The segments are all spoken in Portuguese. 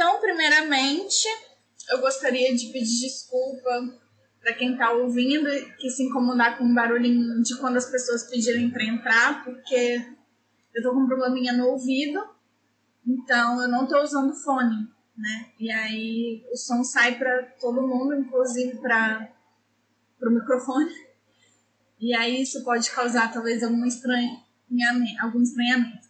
Então, primeiramente, eu gostaria de pedir desculpa para quem está ouvindo que se incomodar com o barulhinho de quando as pessoas pedirem para entrar, porque eu tô com um probleminha no ouvido, então eu não tô usando fone, né? E aí o som sai para todo mundo, inclusive para o microfone. E aí isso pode causar talvez algum estranhamento. Algum estranhamento.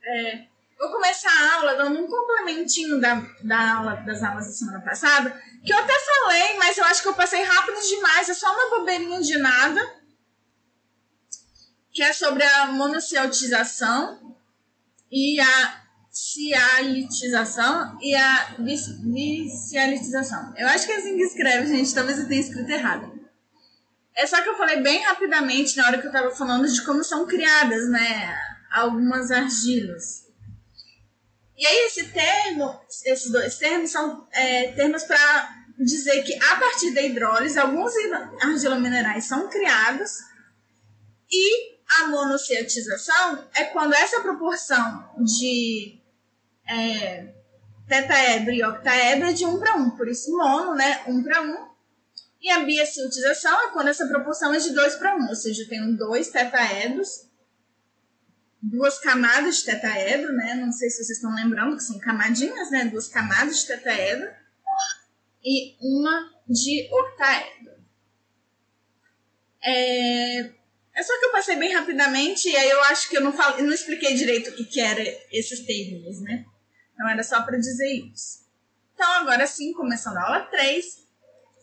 É, vou começar a aula dando um complementinho da, da aula, das aulas da semana passada, que eu até falei, mas eu acho que eu passei rápido demais, é só uma bobeirinha de nada que é sobre a monoceltização e a cialitização e a bicialitização. Eu acho que é assim que escreve, gente. Talvez eu tenha escrito errado. É só que eu falei bem rapidamente na hora que eu estava falando de como são criadas, né, algumas argilas. E aí esse termo, esses dois termos são é, termos para dizer que a partir da hidrólise alguns argilominerais são criados e a monoceatização é quando essa proporção de é, tetaedro e octaedro é de 1 para 1, por isso mono, né, 1 para 1. E a biaciltização é quando essa proporção é de 2 para 1, ou seja, eu tenho dois tetaedros, duas camadas de tetaedro, né, não sei se vocês estão lembrando que são camadinhas, né, duas camadas de tetaedro e uma de octaedro. É, é só que eu passei bem rapidamente e aí eu acho que eu não, falei, não expliquei direito o que, que eram esses termos, né? Então era só para dizer isso. Então agora sim, começando a aula 3,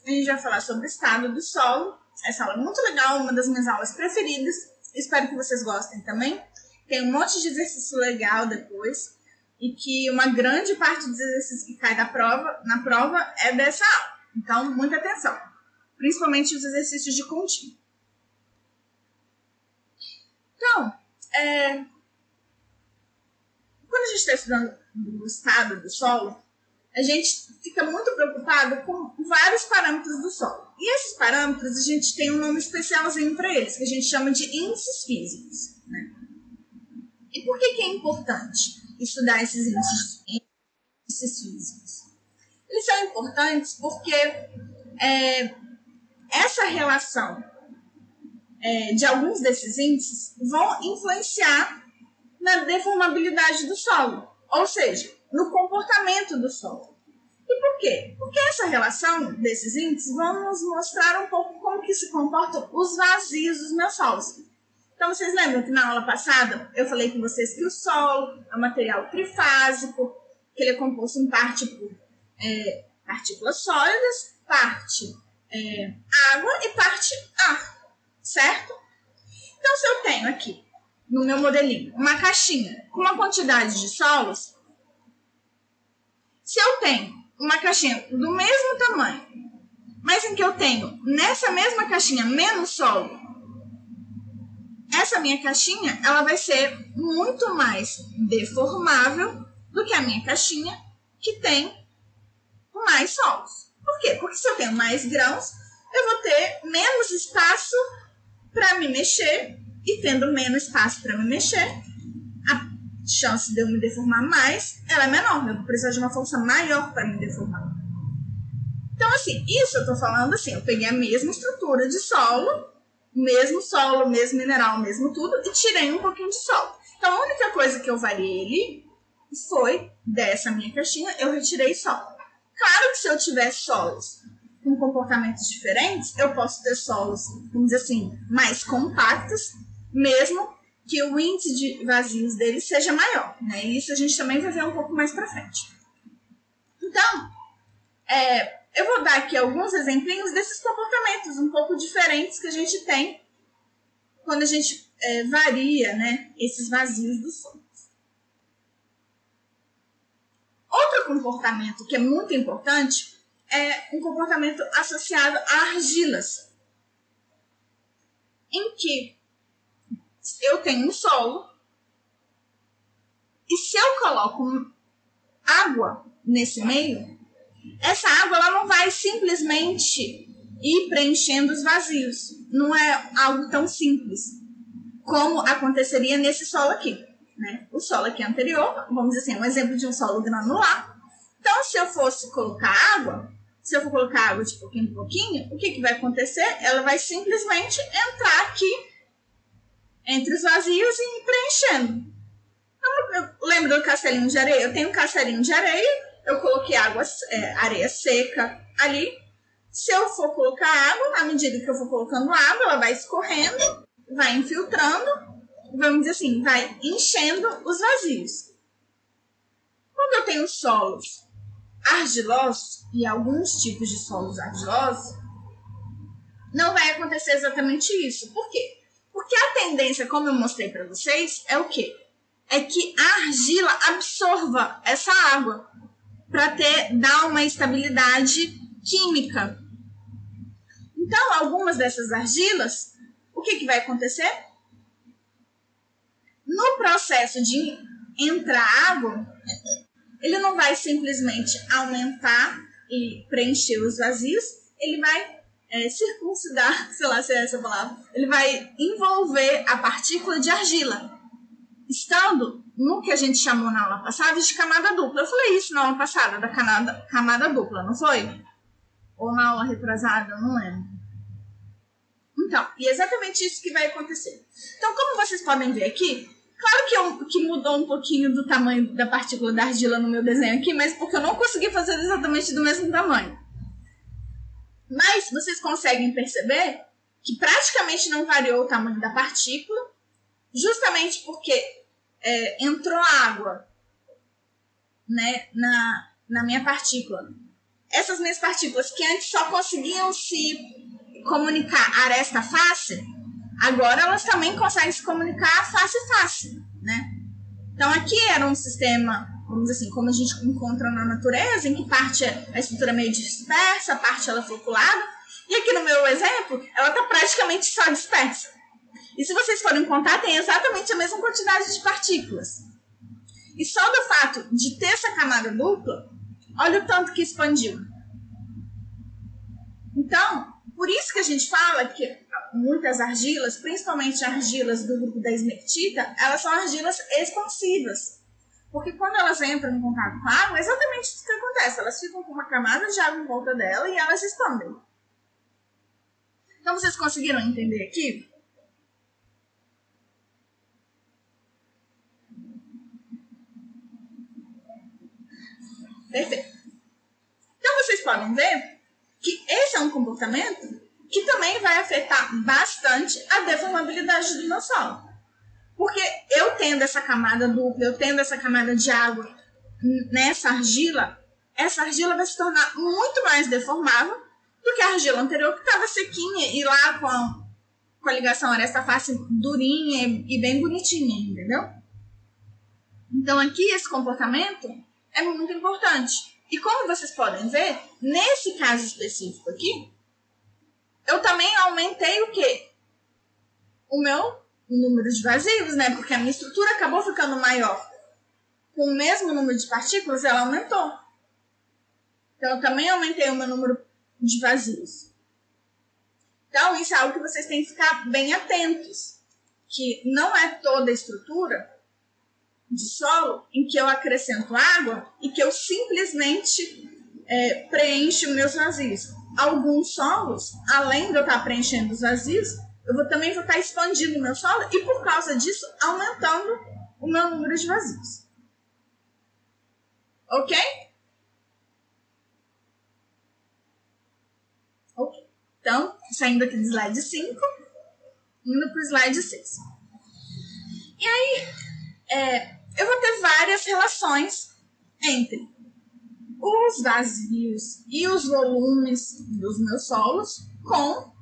a gente vai falar sobre o estado do solo. Essa aula é muito legal, uma das minhas aulas preferidas. Espero que vocês gostem também. Tem um monte de exercício legal depois. E que uma grande parte dos exercícios que cai na prova, na prova é dessa aula. Então, muita atenção. Principalmente os exercícios de contínuo. Então, é, quando a gente está estudando o estado do solo, a gente fica muito preocupado com vários parâmetros do solo. E esses parâmetros a gente tem um nome especialzinho para eles, que a gente chama de índices físicos. Né? E por que, que é importante estudar esses índices, físicos? Eles são importantes porque é, essa relação é, de alguns desses índices vão influenciar na deformabilidade do solo, ou seja, no comportamento do solo. E por quê? Porque essa relação desses índices vão nos mostrar um pouco como que se comportam os vazios dos meus solos. Então, vocês lembram que na aula passada eu falei com vocês que o solo é um material trifásico, que ele é composto em parte por é, partículas sólidas, parte é, água e parte ar certo? Então, se eu tenho aqui no meu modelinho uma caixinha com uma quantidade de solos, se eu tenho uma caixinha do mesmo tamanho, mas em que eu tenho nessa mesma caixinha menos solo, essa minha caixinha ela vai ser muito mais deformável do que a minha caixinha que tem mais solos. Por quê? Porque se eu tenho mais grãos, eu vou ter menos espaço para me mexer e tendo menos espaço para me mexer, a chance de eu me deformar mais ela é menor. Eu vou precisar de uma força maior para me deformar. Então, assim, isso eu estou falando assim, eu peguei a mesma estrutura de solo, mesmo solo, mesmo mineral, mesmo tudo, e tirei um pouquinho de solo. Então, a única coisa que eu variei ali foi dessa minha caixinha, eu retirei solo. Claro que se eu tiver solos com comportamentos diferentes, eu posso ter solos, vamos dizer assim, mais compactos, mesmo que o índice de vazios deles seja maior. Né? E isso a gente também vai ver um pouco mais para frente. Então, é, eu vou dar aqui alguns exemplinhos desses comportamentos um pouco diferentes que a gente tem quando a gente é, varia né, esses vazios dos solos. Outro comportamento que é muito importante é um comportamento associado a argilas, em que eu tenho um solo e se eu coloco água nesse meio, essa água ela não vai simplesmente ir preenchendo os vazios. Não é algo tão simples como aconteceria nesse solo aqui. Né? O solo aqui anterior, vamos dizer assim, um exemplo de um solo granular, Então, se eu fosse colocar água, se eu for colocar água de pouquinho em pouquinho, o que, que vai acontecer? Ela vai simplesmente entrar aqui entre os vazios e ir preenchendo. Então, lembra do castelinho de areia? Eu tenho um castelinho de areia, eu coloquei água, é, areia seca ali. Se eu for colocar água, à medida que eu for colocando água, ela vai escorrendo, vai infiltrando, vamos dizer assim, vai enchendo os vazios. Quando eu tenho solos argilosos e alguns tipos de solos argilosos, não vai acontecer exatamente isso. Por quê? Porque a tendência, como eu mostrei para vocês, é o quê? É que a argila absorva essa água para ter dar uma estabilidade química. Então, algumas dessas argilas, o que, que vai acontecer? No processo de entrar água, ele não vai simplesmente aumentar e preencher os vazios, ele vai é, circuncidar, sei lá se é essa palavra, ele vai envolver a partícula de argila, estando no que a gente chamou na aula passada de camada dupla. Eu falei isso na aula passada, da camada, camada dupla, não foi? Ou na aula retrasada, não lembro. Então, e é exatamente isso que vai acontecer. Então, como vocês podem ver aqui, claro que, eu, que mudou um pouquinho do tamanho da partícula da argila no meu desenho aqui, mas porque eu não consegui fazer exatamente do mesmo tamanho. Mas vocês conseguem perceber que praticamente não variou o tamanho da partícula, justamente porque é, entrou água né, na, na minha partícula. Essas minhas partículas que antes só conseguiam se comunicar aresta-face, agora elas também conseguem se comunicar face-face, né? Então aqui era um sistema, vamos dizer assim, como a gente encontra na natureza, em que parte é a estrutura meio dispersa, a parte ela é floculada, e aqui no meu exemplo, ela está praticamente só dispersa. E se vocês forem contar, tem exatamente a mesma quantidade de partículas. E só do fato de ter essa camada dupla, olha o tanto que expandiu. Então, por isso que a gente fala que muitas argilas, principalmente argilas do grupo da esmertita, elas são argilas expansivas. Porque quando elas entram em contato com a água, é exatamente isso que acontece. Elas ficam com uma camada de água em volta dela e elas expandem. Então, vocês conseguiram entender aqui? Perfeito. Então vocês podem ver que esse é um comportamento que também vai afetar bastante a deformabilidade do meu solo. Porque eu tendo essa camada dupla, eu tendo essa camada de água nessa argila, essa argila vai se tornar muito mais deformável do que a argila anterior, que estava sequinha e lá com a, com a ligação aresta-face durinha e bem bonitinha, entendeu? Então aqui esse comportamento é muito importante. E como vocês podem ver, nesse caso específico aqui, eu também aumentei o quê? O meu número de vazios, né? Porque a minha estrutura acabou ficando maior. Com o mesmo número de partículas, ela aumentou. Então, eu também aumentei o meu número de vazios. Então, isso é algo que vocês têm que ficar bem atentos. Que não é toda a estrutura de solo em que eu acrescento água e que eu simplesmente é, preencho meus vazios. Alguns solos, além de eu estar preenchendo os vazios, eu vou também vou estar expandindo o meu solo e por causa disso aumentando o meu número de vazios. Ok? Ok. Então, saindo aqui do slide 5, indo para o slide 6. E aí, é, eu vou ter várias relações entre os vazios e os volumes dos meus solos com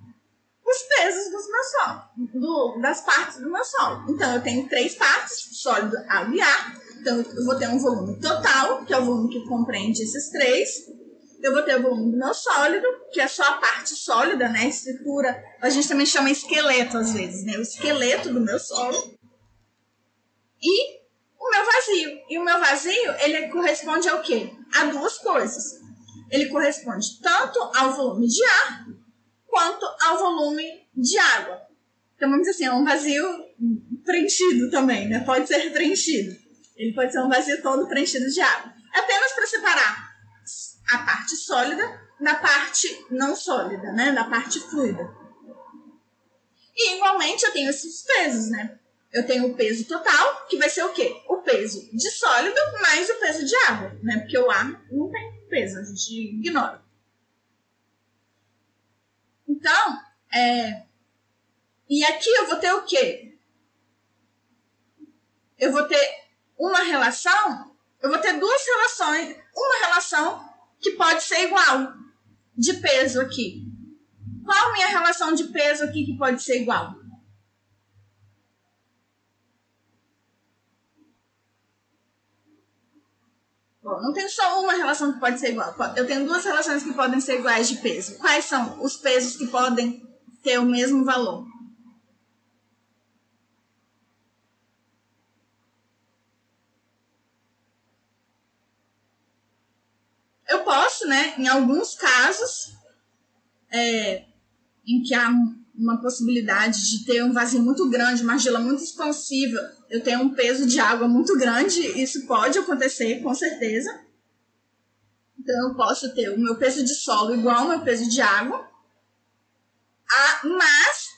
os pesos dos meus solos, do, das partes do meu solo. Então, eu tenho três partes, sólido, água e ar. Então, eu vou ter um volume total, que é o volume que compreende esses três. Eu vou ter o volume do meu sólido, que é só a parte sólida, né? Estrutura. A gente também chama esqueleto às vezes, né? O esqueleto do meu solo. E o meu vazio. E o meu vazio, ele corresponde ao quê? A duas coisas. Ele corresponde tanto ao volume de ar quanto ao volume de água. Então, vamos dizer assim, é um vazio preenchido também, né? Pode ser preenchido. Ele pode ser um vazio todo preenchido de água. Apenas para separar a parte sólida da parte não sólida, né? Da parte fluida. E igualmente eu tenho esses pesos, né? Eu tenho o peso total, que vai ser o quê? O peso de sólido mais o peso de água, né? Porque o ar não tem peso, a gente ignora. Então, é... e aqui eu vou ter o quê? Eu vou ter uma relação, eu vou ter duas relações, uma relação que pode ser igual de peso aqui. Qual minha relação de peso aqui que pode ser igual? Bom, não tenho só uma relação que pode ser igual. Eu tenho duas relações que podem ser iguais de peso. Quais são os pesos que podem ter o mesmo valor? Eu posso, né, em alguns casos, é, em que há uma possibilidade de ter um vazio muito grande, uma argila muito expansiva, eu tenho um peso de água muito grande, isso pode acontecer, com certeza. Então, eu posso ter o meu peso de solo igual ao meu peso de água. A, mas,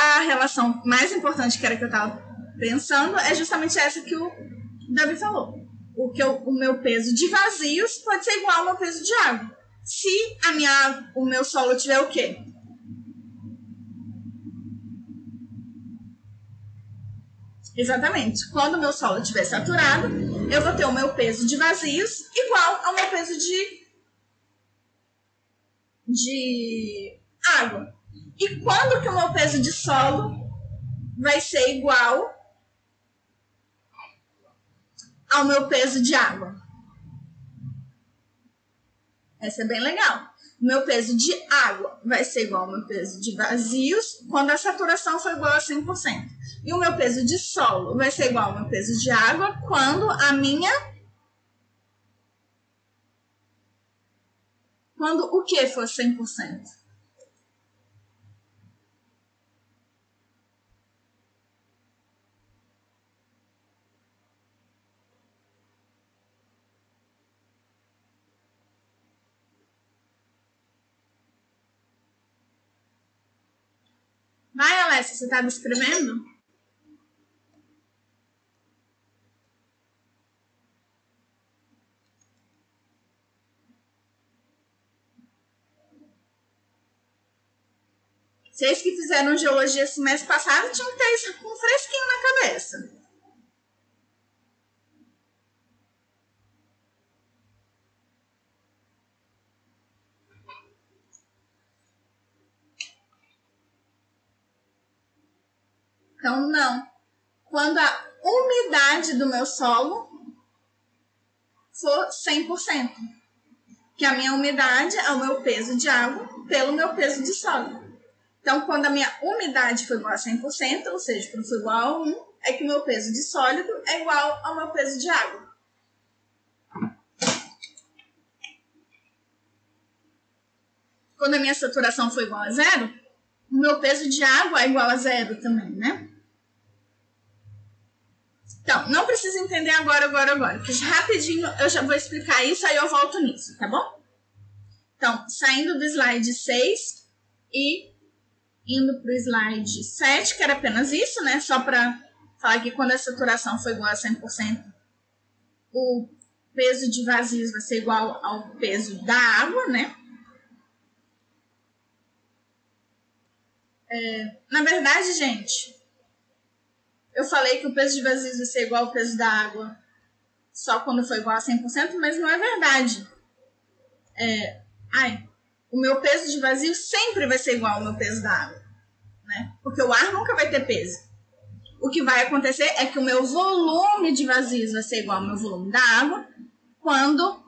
a relação mais importante que era que eu estava pensando é justamente essa que o Davi falou. O, que eu, o meu peso de vazios pode ser igual ao meu peso de água. Se a minha, o meu solo tiver o quê? Exatamente. Quando o meu solo estiver saturado, eu vou ter o meu peso de vazios igual ao meu peso de, de água. E quando que o meu peso de solo vai ser igual ao meu peso de água? Essa é bem legal meu peso de água vai ser igual ao meu peso de vazios quando a saturação for igual a 100%. E o meu peso de solo vai ser igual ao meu peso de água quando a minha. Quando o que for 100%? Alessia, você estava escrevendo? Vocês que fizeram geologia esse mês passado tinham que ter isso com fresquinho na cabeça. Então, não. Quando a umidade do meu solo for 100%, que a minha umidade é o meu peso de água pelo meu peso de solo. Então, quando a minha umidade for igual a 100%, ou seja, quando for igual a 1, é que o meu peso de sólido é igual ao meu peso de água. Quando a minha saturação for igual a zero, o meu peso de água é igual a zero também, né? Então, não precisa entender agora, agora, agora. Porque rapidinho eu já vou explicar isso, aí eu volto nisso, tá bom? Então, saindo do slide 6 e indo para o slide 7, que era apenas isso, né? Só para falar que quando a saturação for igual a 100%, o peso de vazios vai ser igual ao peso da água, né? É, na verdade, gente, eu falei que o peso de vazios vai ser igual ao peso da água só quando for igual a 100%, mas não é verdade. É, ai, o meu peso de vazio sempre vai ser igual ao meu peso da água, né? Porque o ar nunca vai ter peso. O que vai acontecer é que o meu volume de vazios vai ser igual ao meu volume da água quando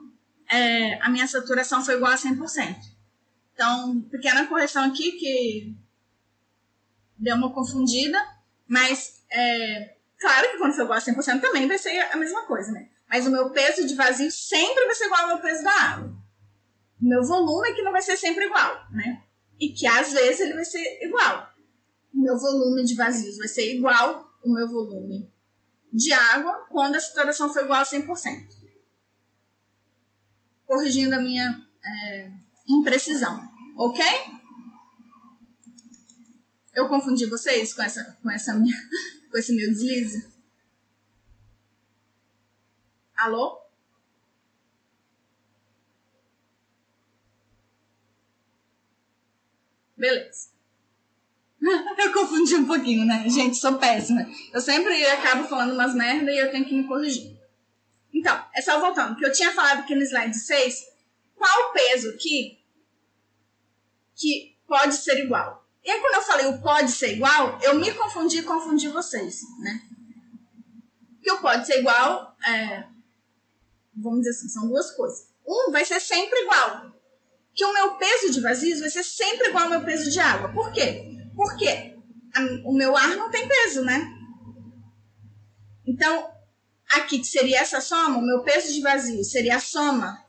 é, a minha saturação for igual a 100%. Então, pequena correção aqui que deu uma confundida, mas é, claro que quando for igual a 100% também vai ser a mesma coisa, né? Mas o meu peso de vazio sempre vai ser igual ao meu peso da água. O meu volume é que não vai ser sempre igual, né? E que às vezes ele vai ser igual. O meu volume de vazios vai ser igual o meu volume de água quando a saturação for igual a 100%. Corrigindo a minha é, imprecisão, ok? Eu confundi vocês com essa, com essa minha, com esse meu deslize? Alô? Beleza. eu confundi um pouquinho, né? Gente, sou péssima. Eu sempre acabo falando umas merda e eu tenho que me corrigir. Então, é só voltando, que eu tinha falado aqui no slide 6, qual o peso aqui que pode ser igual? E aí, quando eu falei o pode ser igual, eu me confundi e confundi vocês, né? Que o pode ser igual, é, vamos dizer assim, são duas coisas. Um vai ser sempre igual. Que o meu peso de vazios vai ser sempre igual ao meu peso de água. Por quê? Porque a, o meu ar não tem peso, né? Então, aqui que seria essa soma, o meu peso de vazio seria a soma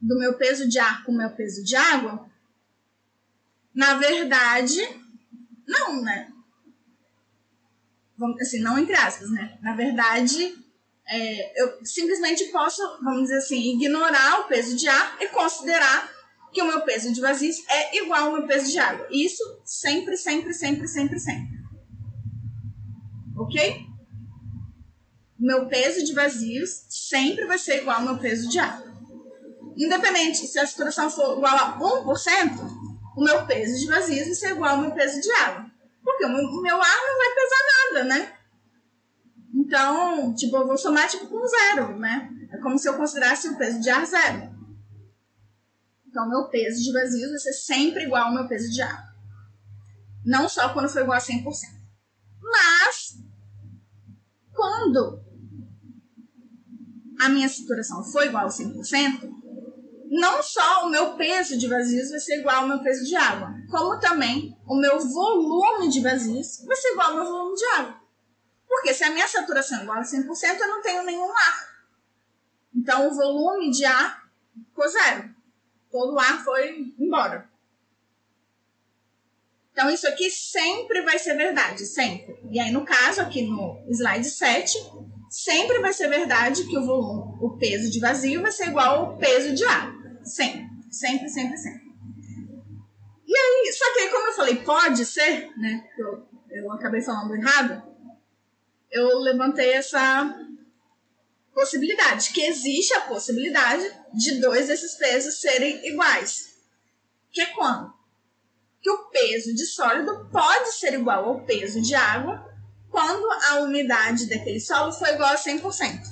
do meu peso de ar com o meu peso de água. Na verdade, não, né? Assim, não entre aspas, né? Na verdade, é, eu simplesmente posso, vamos dizer assim, ignorar o peso de ar e considerar que o meu peso de vazios é igual ao meu peso de água. Isso sempre, sempre, sempre, sempre, sempre. Ok? Meu peso de vazios sempre vai ser igual ao meu peso de água. Independente se a saturação for igual a 1%, o meu peso de vai ser igual ao meu peso de água. Porque o meu ar não vai pesar nada, né? Então, tipo, eu vou somar tipo com zero, né? É como se eu considerasse o peso de ar zero. Então, meu peso de vazios vai ser sempre igual ao meu peso de água. Não só quando for igual a 100%. Mas, quando a minha saturação for igual a 100%, não só o meu peso de vazios vai ser igual ao meu peso de água, como também o meu volume de vazios vai ser igual ao meu volume de água. Porque se a minha saturação é igual a 100%, eu não tenho nenhum ar. Então, o volume de ar ficou zero todo o ar foi embora. Então, isso aqui sempre vai ser verdade, sempre. E aí, no caso, aqui no slide 7, sempre vai ser verdade que o volume, o peso de vazio vai ser igual ao peso de ar. Sempre, sempre, sempre, sempre. E aí, só que aí, como eu falei, pode ser, né? Eu, eu acabei falando errado. Eu levantei essa possibilidade, que existe a possibilidade de dois desses pesos serem iguais. Que é quando? Que o peso de sólido pode ser igual ao peso de água quando a umidade daquele solo for igual a 100%.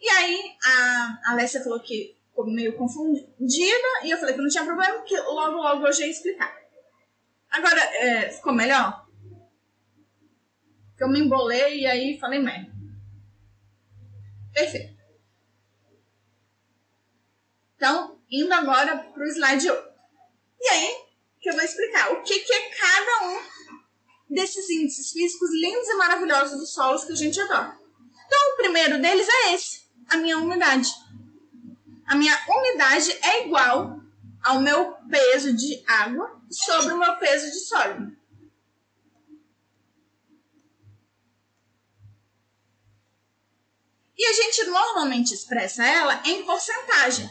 E aí a Alessia falou que meio confundida e eu falei que não tinha problema, que logo logo já ia explicar. Agora, é, ficou melhor? Que eu me embolei e aí falei merda. Perfeito. Então, indo agora para o slide 8. E aí, que eu vou explicar o que, que é cada um desses índices físicos lindos e maravilhosos dos solos que a gente adora. Então, o primeiro deles é esse, a minha umidade. A minha umidade é igual ao meu peso de água sobre o meu peso de sólido. E a gente normalmente expressa ela em porcentagem.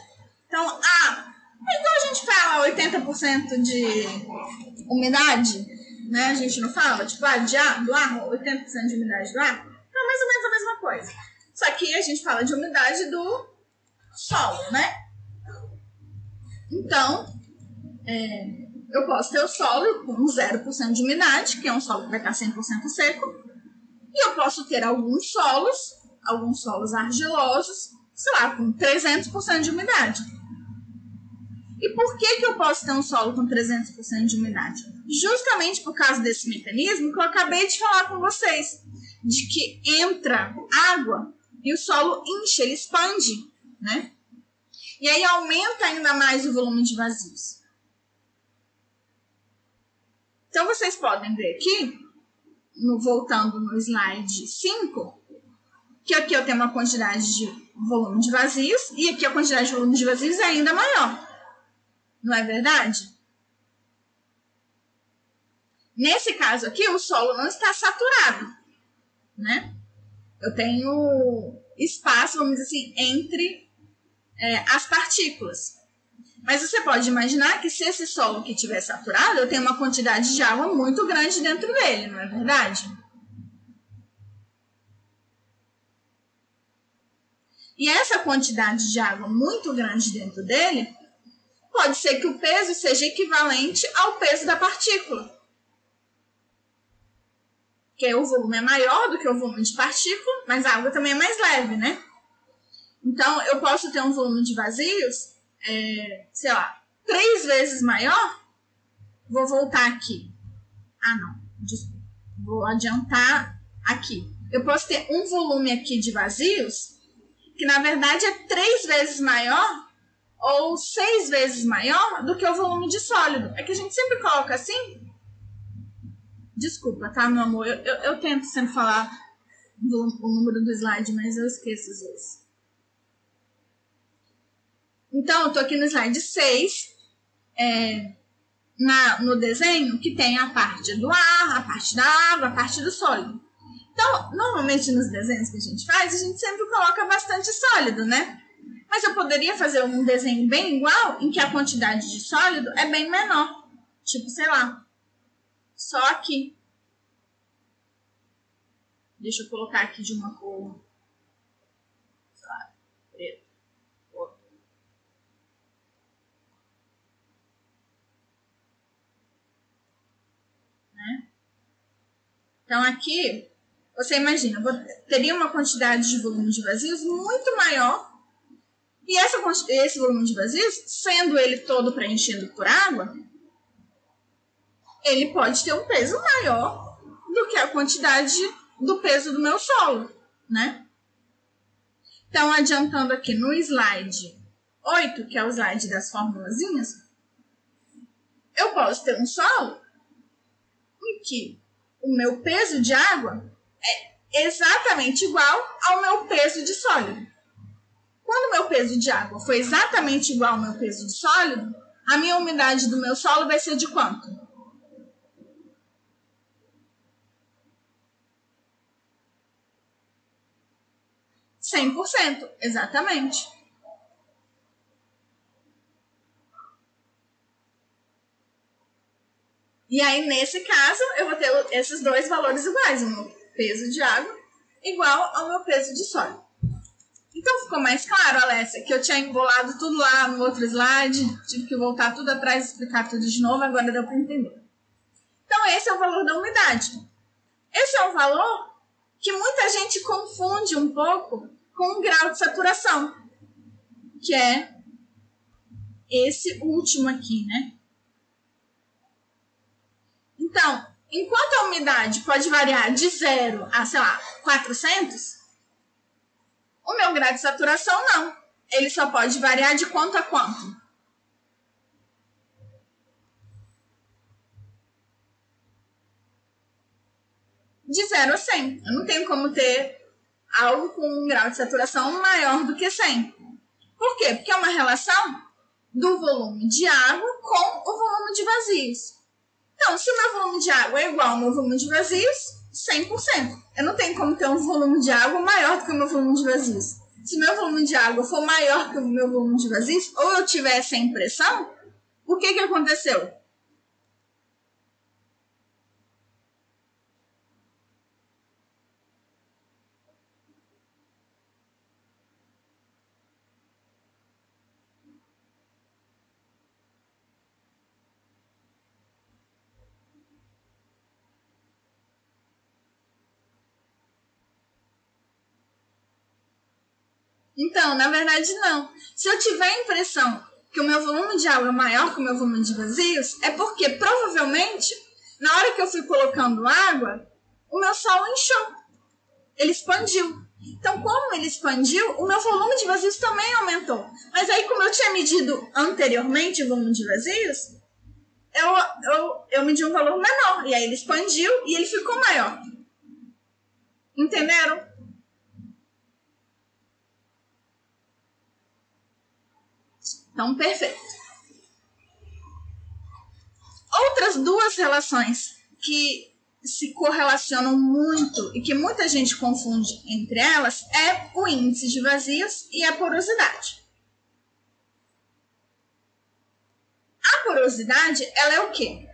Então, ah, então a gente fala 80% de umidade, né? A gente não fala, tipo, ah, de ar, do ar, 80% de umidade do ar. Então, mais ou menos a mesma coisa. Só que a gente fala de umidade do solo, né? Então, é, eu posso ter o solo com 0% de umidade, que é um solo que vai estar 100% seco. E eu posso ter alguns solos alguns solos argilosos, sei lá, com 300% de umidade. E por que, que eu posso ter um solo com 300% de umidade? Justamente por causa desse mecanismo que eu acabei de falar com vocês, de que entra água e o solo incha, ele expande, né? E aí aumenta ainda mais o volume de vazios. Então vocês podem ver aqui, no, voltando no slide 5, que aqui eu tenho uma quantidade de volume de vazios e aqui a quantidade de volume de vazios é ainda maior. Não é verdade? Nesse caso aqui, o solo não está saturado, né? Eu tenho espaço, vamos dizer assim, entre é, as partículas. Mas você pode imaginar que se esse solo aqui estiver saturado, eu tenho uma quantidade de água muito grande dentro dele, não é verdade? E essa quantidade de água muito grande dentro dele, pode ser que o peso seja equivalente ao peso da partícula. Que o volume é maior do que o volume de partícula, mas a água também é mais leve, né? Então, eu posso ter um volume de vazios, é, sei lá, três vezes maior. Vou voltar aqui. Ah, não. Desculpa. Vou adiantar aqui. Eu posso ter um volume aqui de vazios que, na verdade, é três vezes maior ou seis vezes maior do que o volume de sólido. É que a gente sempre coloca assim. Desculpa, tá, meu amor? Eu, eu, eu tento sempre falar do, o número do slide, mas eu esqueço às vezes. Então, eu tô aqui no slide 6, é, na, no desenho, que tem a parte do ar, a parte da água, a parte do sólido. Então, normalmente nos desenhos que a gente faz, a gente sempre coloca bastante sólido, né? Mas eu poderia fazer um desenho bem igual, em que a quantidade de sólido é bem menor. Tipo, sei lá, só aqui. Deixa eu colocar aqui de uma cor Então, aqui, você imagina, teria uma quantidade de volume de vazios muito maior. E essa, esse volume de vazios, sendo ele todo preenchido por água, ele pode ter um peso maior do que a quantidade do peso do meu solo, né? Então, adiantando aqui no slide 8, que é o slide das formulazinhas, eu posso ter um solo em que o meu peso de água é exatamente igual ao meu peso de sólido. Quando o meu peso de água for exatamente igual ao meu peso de sólido, a minha umidade do meu solo vai ser de quanto? Cem por cento, exatamente. E aí, nesse caso, eu vou ter esses dois valores iguais, o meu peso de água igual ao meu peso de sólido. Então ficou mais claro, Alessia, que eu tinha embolado tudo lá no outro slide, tive que voltar tudo atrás e explicar tudo de novo, agora deu para entender. Então esse é o valor da umidade. Esse é um valor que muita gente confunde um pouco com o grau de saturação, que é esse último aqui, né? Então, enquanto a umidade pode variar de 0 a, sei lá, 400, o meu grau de saturação não. Ele só pode variar de quanto a quanto? De 0 a 100. Eu não tenho como ter algo com um grau de saturação maior do que 100. Por quê? Porque é uma relação do volume de água com o volume de vazios. Então, se o meu volume de água é igual ao meu volume de vazios, 100%. Eu não tenho como ter um volume de água maior do que o meu volume de vazios. Se meu volume de água for maior que o meu volume de vazios, ou eu tiver essa impressão, o que, que aconteceu? Então, na verdade, não. Se eu tiver a impressão que o meu volume de água é maior que o meu volume de vazios, é porque provavelmente, na hora que eu fui colocando água, o meu solo inchou. Ele expandiu. Então, como ele expandiu, o meu volume de vazios também aumentou. Mas aí, como eu tinha medido anteriormente o volume de vazios, eu, eu, eu medi um valor menor. E aí ele expandiu e ele ficou maior. Entenderam? Então, perfeito. Outras duas relações que se correlacionam muito e que muita gente confunde entre elas é o índice de vazios e a porosidade. A porosidade, ela é o quê?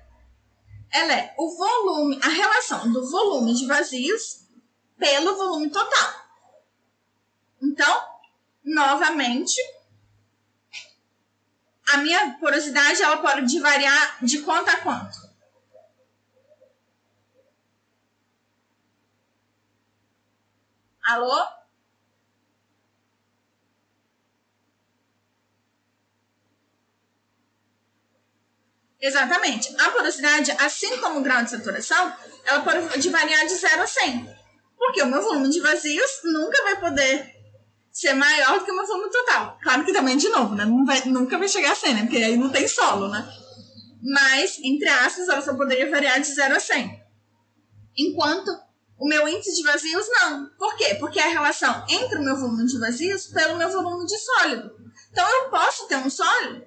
Ela é o volume, a relação do volume de vazios pelo volume total. Então, novamente, a minha porosidade ela pode variar de quanto a quanto? Alô? Exatamente. A porosidade, assim como o grau de saturação, ela pode variar de 0 a 100. Porque o meu volume de vazios nunca vai poder ser maior do que meu volume total. Claro que também, de novo, né? Vai, nunca vai chegar a 100, né? Porque aí não tem solo, né? Mas, entre aspas, ela só poderia variar de 0 a 100. Enquanto o meu índice de vazios, não. Por quê? Porque é a relação entre o meu volume de vazios pelo meu volume de sólido. Então, eu posso ter um sólido,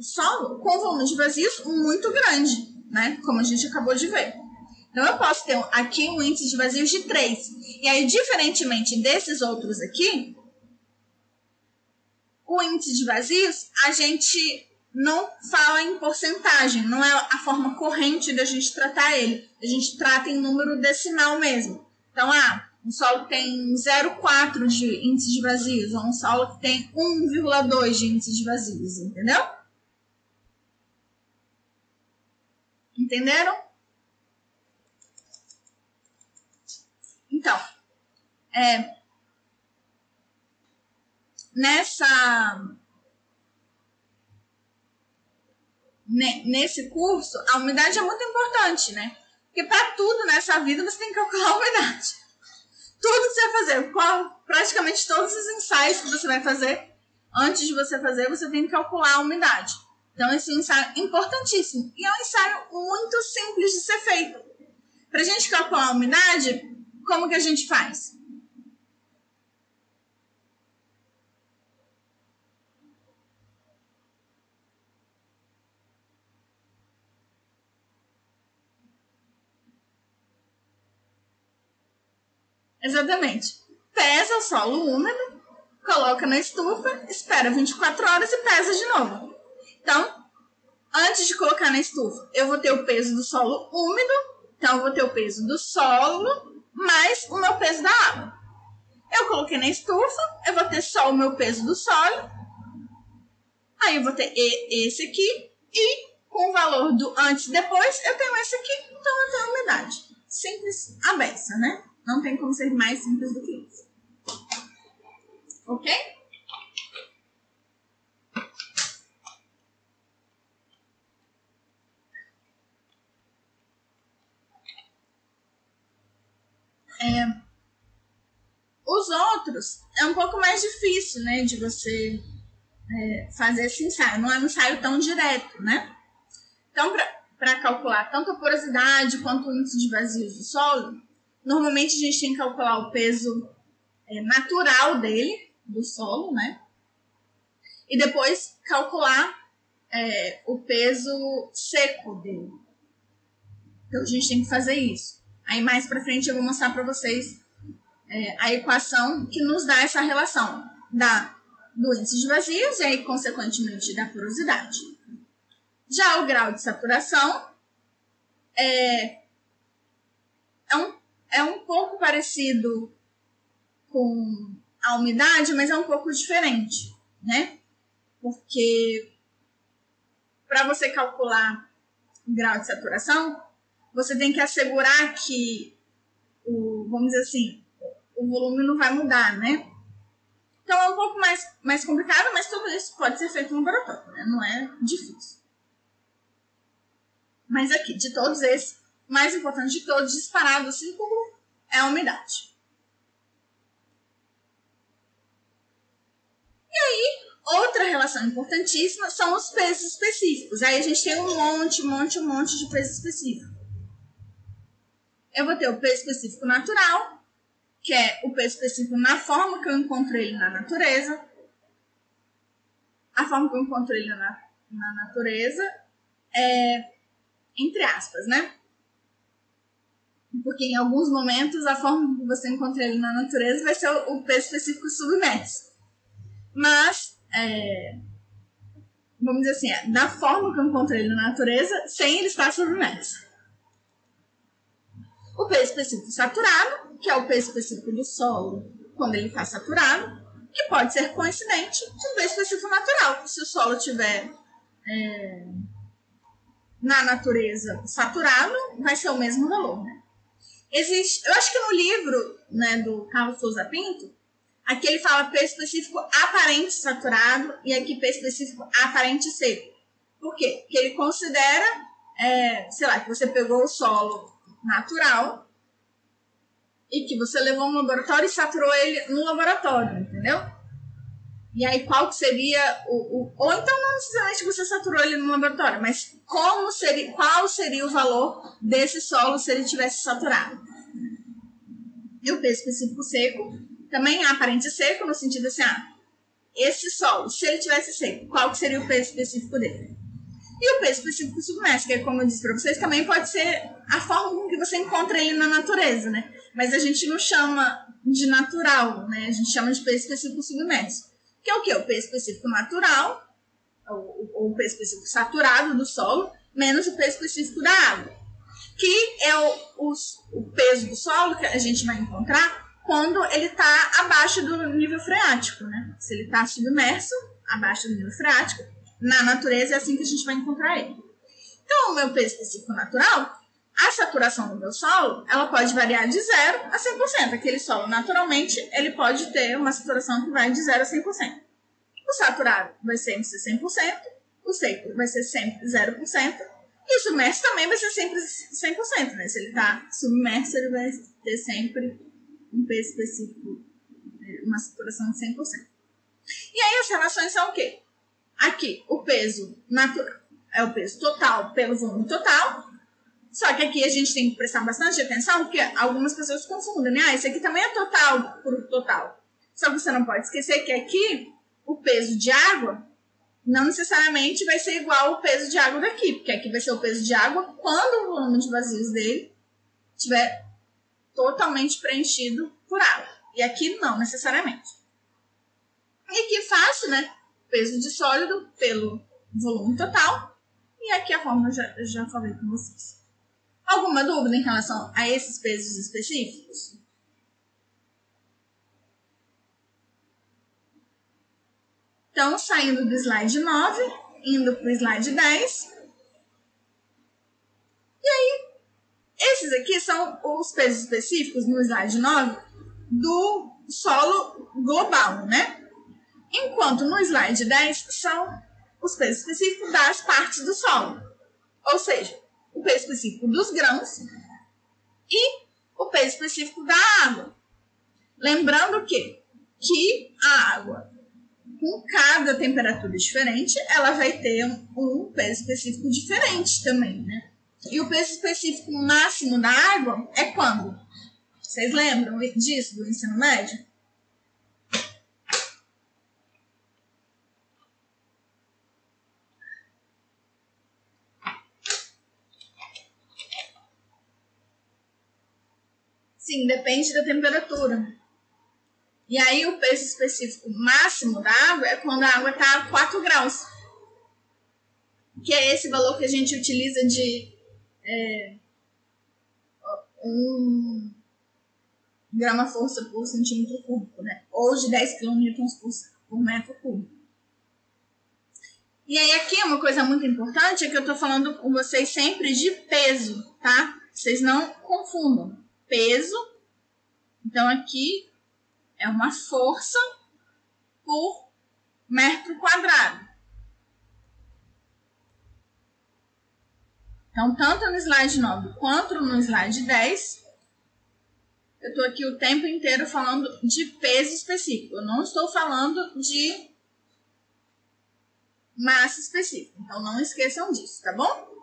solo com volume de vazios muito grande, né? Como a gente acabou de ver. Então, eu posso ter aqui um índice de vazios de 3. E aí, diferentemente desses outros aqui, o índice de vazios, a gente não fala em porcentagem, não é a forma corrente da gente tratar ele. A gente trata em número decimal mesmo. Então, ah, um solo que tem 0,4 de índice de vazios, ou um solo que tem 1,2 de índice de vazios, entendeu? Entenderam? Então, é, nessa nesse curso, a umidade é muito importante, né? Porque para tudo nessa vida você tem que calcular a umidade. Tudo que você vai fazer, qual, praticamente todos os ensaios que você vai fazer, antes de você fazer, você tem que calcular a umidade. Então, esse ensaio é importantíssimo. E é um ensaio muito simples de ser feito. Para gente calcular a umidade, como que a gente faz? Exatamente. Pesa o solo úmido, coloca na estufa, espera 24 horas e pesa de novo. Então, antes de colocar na estufa, eu vou ter o peso do solo úmido, então eu vou ter o peso do solo mais o meu peso da água. Eu coloquei na estufa, eu vou ter só o meu peso do solo. Aí eu vou ter esse aqui e com o valor do antes e depois, eu tenho esse aqui, então eu tenho a umidade. Simples a beça, né? Não tem como ser mais simples do que isso. Ok? É, os outros é um pouco mais difícil, né, de você é, fazer esse ensaio. Não é um ensaio tão direto, né? Então, para calcular tanto a porosidade quanto o índice de vazios do solo, Normalmente a gente tem que calcular o peso é, natural dele, do solo, né? E depois calcular é, o peso seco dele. Então a gente tem que fazer isso. Aí mais pra frente eu vou mostrar para vocês é, a equação que nos dá essa relação da, do índice de vazios e aí, consequentemente, da porosidade. Já o grau de saturação é, é um é um pouco parecido com a umidade, mas é um pouco diferente, né? Porque para você calcular o grau de saturação, você tem que assegurar que o, vamos dizer assim, o volume não vai mudar, né? Então é um pouco mais, mais complicado, mas tudo isso pode ser feito no laboratório, né? Não é difícil. Mas aqui, de todos esses, mais importante de todos, disparado assim, é a umidade. E aí, outra relação importantíssima são os pesos específicos. Aí a gente tem um monte, um monte, um monte de peso específico. Eu vou ter o peso específico natural, que é o peso específico na forma que eu encontro ele na natureza. A forma que eu encontro ele na, na natureza é, entre aspas, né? Porque em alguns momentos a forma que você encontra ele na natureza vai ser o peso específico submerso. Mas, é, vamos dizer assim, é, da forma que eu encontro ele na natureza, sem ele estar submerso. O peso específico saturado, que é o peso específico do solo quando ele está saturado, que pode ser coincidente com o peso específico natural. Se o solo tiver é, na natureza saturado, vai ser o mesmo valor. Né? Existe, eu acho que no livro né, do Carlos Souza Pinto, aqui ele fala peso específico aparente saturado e aqui peso específico aparente seco. Por quê? Porque ele considera, é, sei lá, que você pegou o solo natural e que você levou no laboratório e saturou ele no laboratório, entendeu? E aí, qual que seria o, o, Ou então não necessariamente você saturou ele no laboratório, mas como seria, qual seria o valor desse solo se ele tivesse saturado? E o peso específico seco também é aparente seco, no sentido assim, ah, esse solo, se ele tivesse seco, qual que seria o peso específico dele? E o peso específico submerso, que é como eu disse para vocês, também pode ser a forma com que você encontra ele na natureza, né? Mas a gente não chama de natural, né? A gente chama de peso específico submerso. Que é o quê? O peso específico natural, ou o peso específico saturado do solo, menos o peso específico da água. Que é o, o, o peso do solo que a gente vai encontrar quando ele está abaixo do nível freático, né? Se ele está submerso, abaixo do nível freático, na natureza é assim que a gente vai encontrar ele. Então, o meu peso específico natural, a saturação do meu solo, ela pode variar de 0 a 100%. Aquele solo, naturalmente, ele pode ter uma saturação que vai de 0 a 100%. O saturado vai sempre ser 100%, o seco vai ser sempre 0%, e o submerso também vai ser sempre 100%, né? Se ele está submerso, ele vai ter sempre um peso específico, né? uma saturação de 100%. E aí as relações são o quê? Aqui, o peso natural é o peso total pelo volume total. Só que aqui a gente tem que prestar bastante atenção, porque algumas pessoas confundem, né? Ah, esse aqui também é total por total. Só que você não pode esquecer que aqui o peso de água não necessariamente vai ser igual ao peso de água daqui, porque aqui vai ser o peso de água quando o volume de vazios dele estiver totalmente preenchido por água. E aqui não necessariamente. E aqui é fácil, né? peso de sólido pelo volume total. E aqui a fórmula já, já falei com vocês. Alguma dúvida em relação a esses pesos específicos? Então, saindo do slide 9, indo para o slide 10. E aí, esses aqui são os pesos específicos no slide 9 do solo global, né? Enquanto no slide 10 são os pesos específicos das partes do solo. Ou seja, o peso específico dos grãos e o peso específico da água. Lembrando que, que a água, com cada temperatura diferente, ela vai ter um, um peso específico diferente também, né? E o peso específico máximo da água é quando? Vocês lembram disso do ensino médio? Sim, depende da temperatura. E aí o peso específico máximo da água é quando a água está a 4 graus. Que é esse valor que a gente utiliza de é, um grama força por centímetro cúbico, né? Ou de 10 kN por, metro cúbico. E aí aqui uma coisa muito importante é que eu estou falando com vocês sempre de peso, tá? Vocês não confundam peso. Então, aqui é uma força por metro quadrado. Então, tanto no slide 9 quanto no slide 10, eu estou aqui o tempo inteiro falando de peso específico. Eu não estou falando de massa específica. Então, não esqueçam disso, tá bom?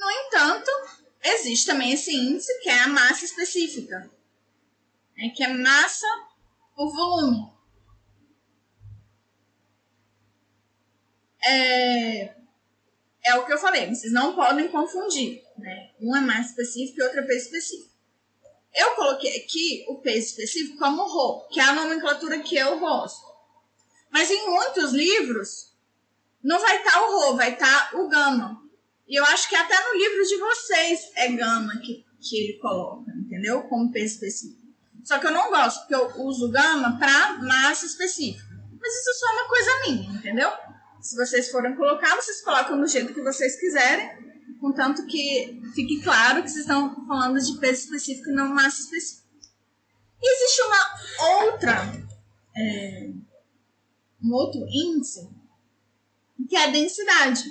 No entanto, existe também esse índice que é a massa específica, né, que é massa por volume. é, é o que eu falei, vocês não podem confundir, né? Um é mais específico e outro é peso específico. Eu coloquei aqui o peso específico como Rho, que é a nomenclatura que eu gosto. Mas em muitos livros não vai estar tá o Rho, vai estar tá o Gama. E eu acho que até no livro de vocês é Gama que, que ele coloca, entendeu? Como peso específico. Só que eu não gosto, porque eu uso Gama para massa específica. Mas isso é só uma coisa minha, entendeu? Se vocês forem colocar, vocês colocam do jeito que vocês quiserem contanto que fique claro que vocês estão falando de peso específico e não massa específica. E existe uma outra, é, um outro índice, que é a densidade.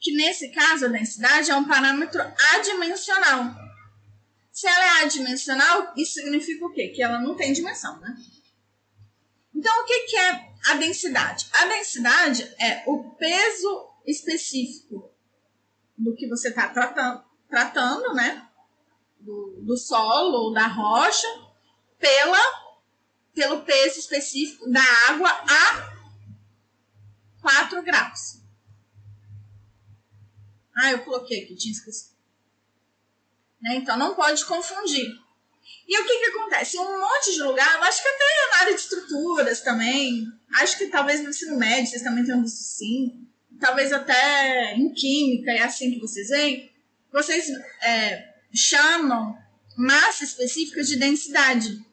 Que nesse caso, a densidade é um parâmetro adimensional. Se ela é adimensional, isso significa o quê? Que ela não tem dimensão, né? Então, o que, que é a densidade? A densidade é o peso específico do que você está tratando, tratando, né? Do, do solo ou da rocha, pela, pelo peso específico da água a 4 graus. Ah, eu coloquei aqui, tinha esquecido. Né? Então não pode confundir. E o que, que acontece? Um monte de lugar, eu acho que até na área de estruturas também, acho que talvez no ensino médio vocês também tenham visto sim talvez até em química, é assim que vocês veem, vocês é, chamam massa específica de densidade.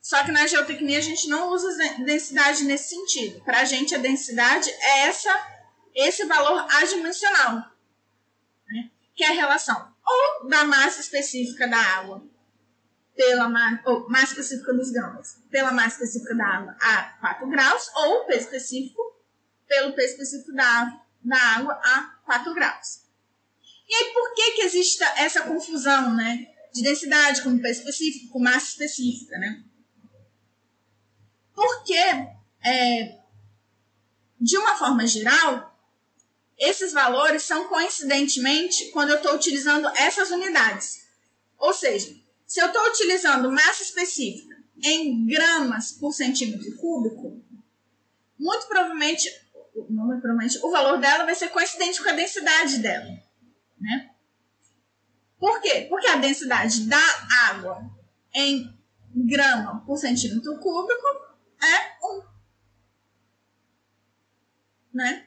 Só que na geotecnia a gente não usa densidade nesse sentido. Para a gente a densidade é essa, esse valor adimensional, né? que é a relação ou da massa específica da água pela ou massa específica dos grãos pela massa específica da água a 4 graus ou peso específico pelo peso específico da, da água a 4 graus. E aí, por que, que existe essa confusão, né? De densidade como peso específico, com massa específica, né? Porque, é, de uma forma geral, esses valores são coincidentemente quando eu estou utilizando essas unidades. Ou seja, se eu estou utilizando massa específica em gramas por centímetro cúbico, muito provavelmente provavelmente o valor dela vai ser coincidente com a densidade dela, né? Por quê? Porque a densidade da água em grama por centímetro cúbico é 1. Né?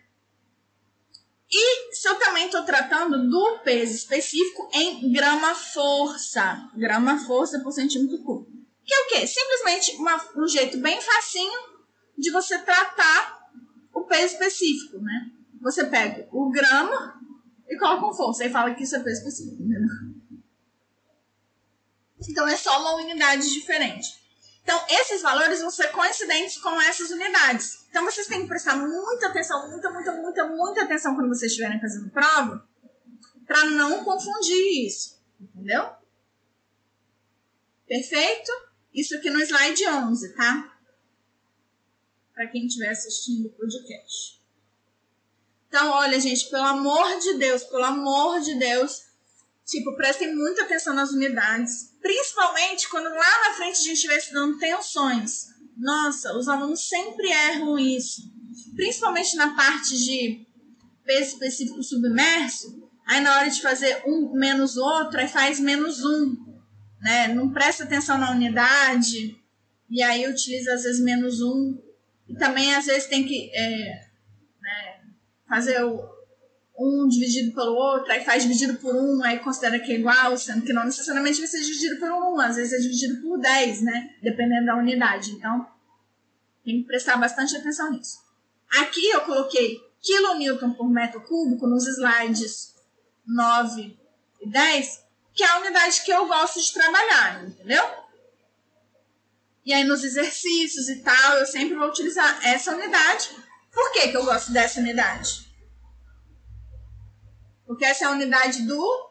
E se eu também estou tratando do peso específico em grama-força, grama-força por centímetro cúbico. Que é o quê? Simplesmente uma, um jeito bem facinho de você tratar o peso específico, né? Você pega o grama e coloca com força. Aí fala que isso é peso específico, entendeu? Então é só uma unidade diferente. Então, esses valores vão ser coincidentes com essas unidades. Então, vocês têm que prestar muita atenção, muita, muita, muita, muita atenção quando vocês estiverem fazendo prova, para não confundir isso. Entendeu? Perfeito? Isso aqui no slide 11, tá? para quem estiver assistindo o podcast. Então, olha, gente, pelo amor de Deus, pelo amor de Deus, tipo, prestem muita atenção nas unidades, principalmente quando lá na frente a gente estiver estudando tensões. Nossa, os alunos sempre erram isso, principalmente na parte de peso específico submerso. Aí na hora de fazer um menos outro, aí faz menos um, né? Não presta atenção na unidade e aí utiliza às vezes menos um e também, às vezes, tem que é, né, fazer o, um dividido pelo outro, aí faz dividido por um, aí considera que é igual, sendo que não necessariamente vai ser dividido por um, às vezes é dividido por 10, né? Dependendo da unidade. Então, tem que prestar bastante atenção nisso. Aqui eu coloquei quilonewton por metro cúbico nos slides 9 e 10, que é a unidade que eu gosto de trabalhar, entendeu? E aí nos exercícios e tal, eu sempre vou utilizar essa unidade. Por que, que eu gosto dessa unidade? Porque essa é a unidade do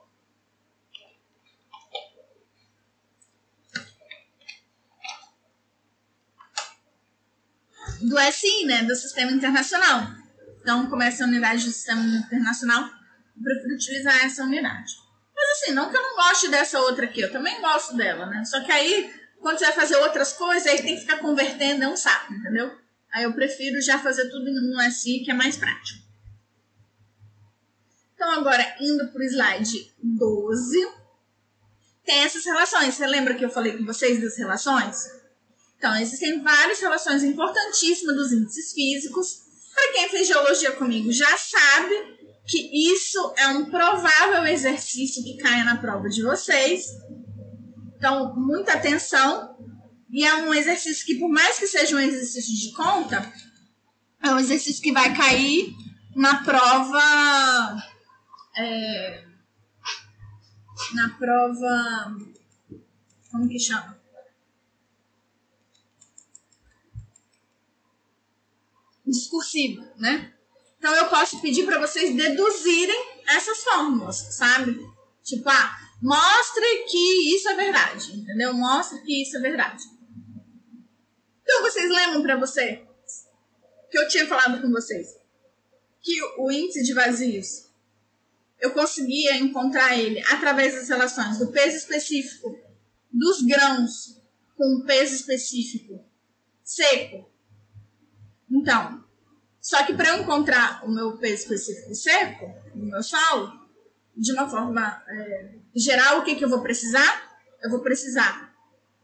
do SI, né, do Sistema Internacional. Então, como essa é a unidade do Sistema Internacional, eu prefiro utilizar essa unidade. Mas assim, não que eu não goste dessa outra aqui, eu também gosto dela, né? Só que aí quando você vai fazer outras coisas, aí tem que ficar convertendo, é um saco, entendeu? Aí eu prefiro já fazer tudo no SI, que é mais prático. Então, agora, indo para o slide 12, tem essas relações. Você lembra que eu falei com vocês das relações? Então, existem várias relações importantíssimas dos índices físicos. Para quem fez geologia comigo já sabe que isso é um provável exercício que caia na prova de vocês. Então, muita atenção. E é um exercício que, por mais que seja um exercício de conta, é um exercício que vai cair na prova. É, na prova. Como que chama? Discursiva, né? Então eu posso pedir para vocês deduzirem essas fórmulas, sabe? Tipo, ah, mostre que isso é verdade, entendeu? Mostre que isso é verdade. Então vocês lembram para você que eu tinha falado com vocês que o índice de vazios eu conseguia encontrar ele através das relações do peso específico dos grãos com peso específico seco. Então, só que para eu encontrar o meu peso específico seco, no meu solo, de uma forma é, geral, o que, que eu vou precisar? Eu vou precisar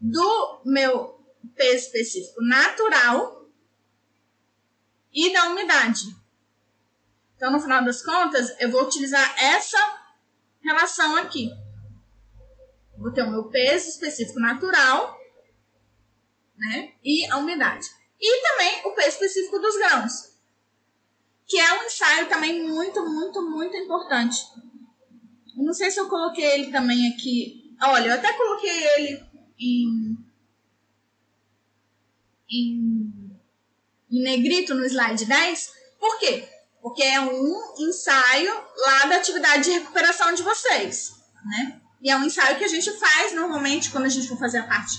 do meu peso específico natural e da umidade. Então, no final das contas, eu vou utilizar essa relação aqui. Vou ter o meu peso específico natural né, e a umidade. E também o peso específico dos grãos que é um ensaio também muito, muito, muito importante. Não sei se eu coloquei ele também aqui. Olha, eu até coloquei ele em, em, em negrito no slide 10. Por quê? Porque é um ensaio lá da atividade de recuperação de vocês, né? E é um ensaio que a gente faz normalmente quando a gente for fazer a parte,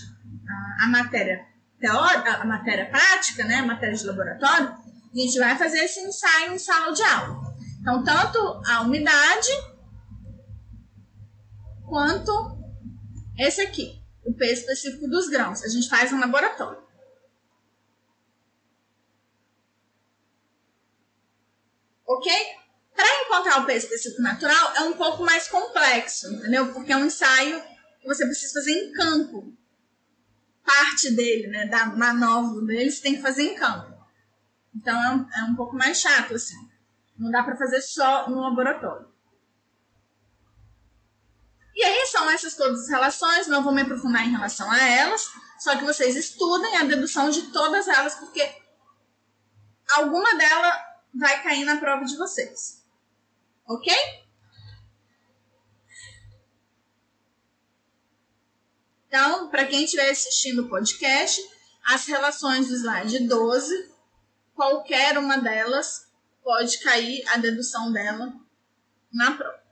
a, a matéria teórica, a matéria prática, né? A matéria de laboratório a gente vai fazer esse ensaio em sala de aula. Então, tanto a umidade quanto esse aqui, o peso específico dos grãos. A gente faz no laboratório. Ok? Para encontrar o peso específico natural é um pouco mais complexo, entendeu? Porque é um ensaio que você precisa fazer em campo. Parte dele, né, da manobra dele, você tem que fazer em campo. Então é um, é um pouco mais chato, assim. Não dá para fazer só no laboratório. E aí são essas todas as relações, não vou me aprofundar em relação a elas, só que vocês estudem a dedução de todas elas, porque alguma delas vai cair na prova de vocês. Ok? Então, para quem estiver assistindo o podcast, as relações do slide 12 qualquer uma delas pode cair a dedução dela na prova.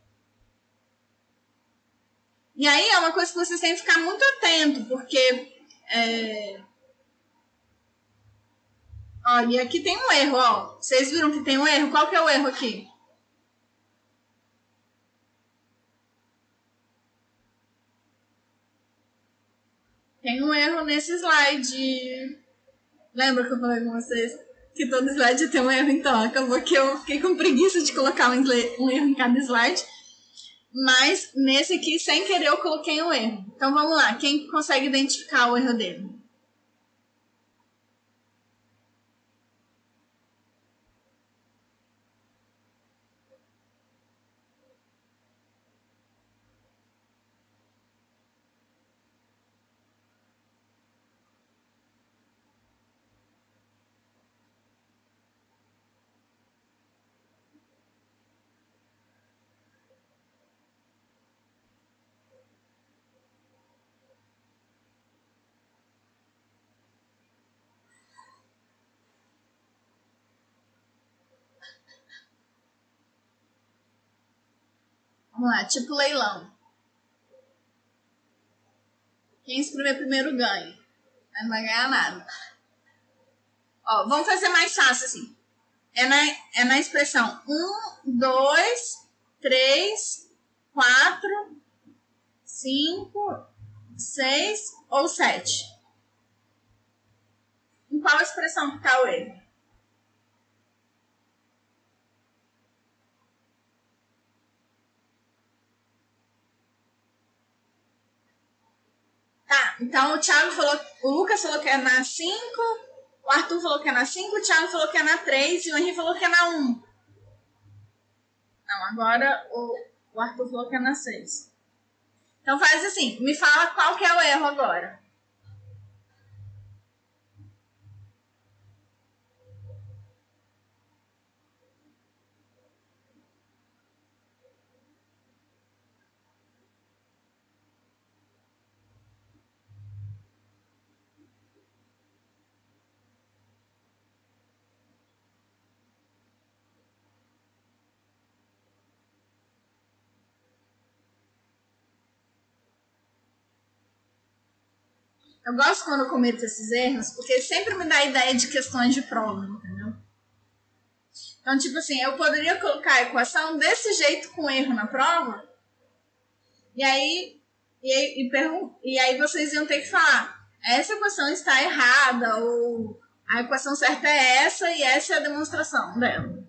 E aí é uma coisa que vocês têm que ficar muito atento, porque. É... Ó, e aqui tem um erro, ó. Vocês viram que tem um erro? Qual que é o erro aqui? Tem um erro nesse slide. Lembra que eu falei com vocês? que todo slide tem um erro, então acabou que eu fiquei com preguiça de colocar um, um erro em cada slide. Mas nesse aqui, sem querer, eu coloquei um erro. Então vamos lá, quem consegue identificar o erro dele? Vamos lá, tipo leilão. Quem escrever primeiro ganha. Mas não vai ganhar nada. Ó, vamos fazer mais fácil assim. É na, é na expressão 1, 2, 3, 4, 5, 6 ou 7. qual expressão que está o erro? Tá, então o Thiago falou, o Lucas falou que é na 5, o Arthur falou que é na 5, o Thiago falou que é na 3 e o Henrique falou que é na 1. Não, agora o, o Arthur falou que é na 6. Então faz assim, me fala qual que é o erro agora. Eu gosto quando eu cometo esses erros, porque sempre me dá a ideia de questões de prova, entendeu? Então, tipo assim, eu poderia colocar a equação desse jeito com erro na prova, e aí, e aí, e, e aí vocês iam ter que falar, essa equação está errada, ou a equação certa é essa e essa é a demonstração dela.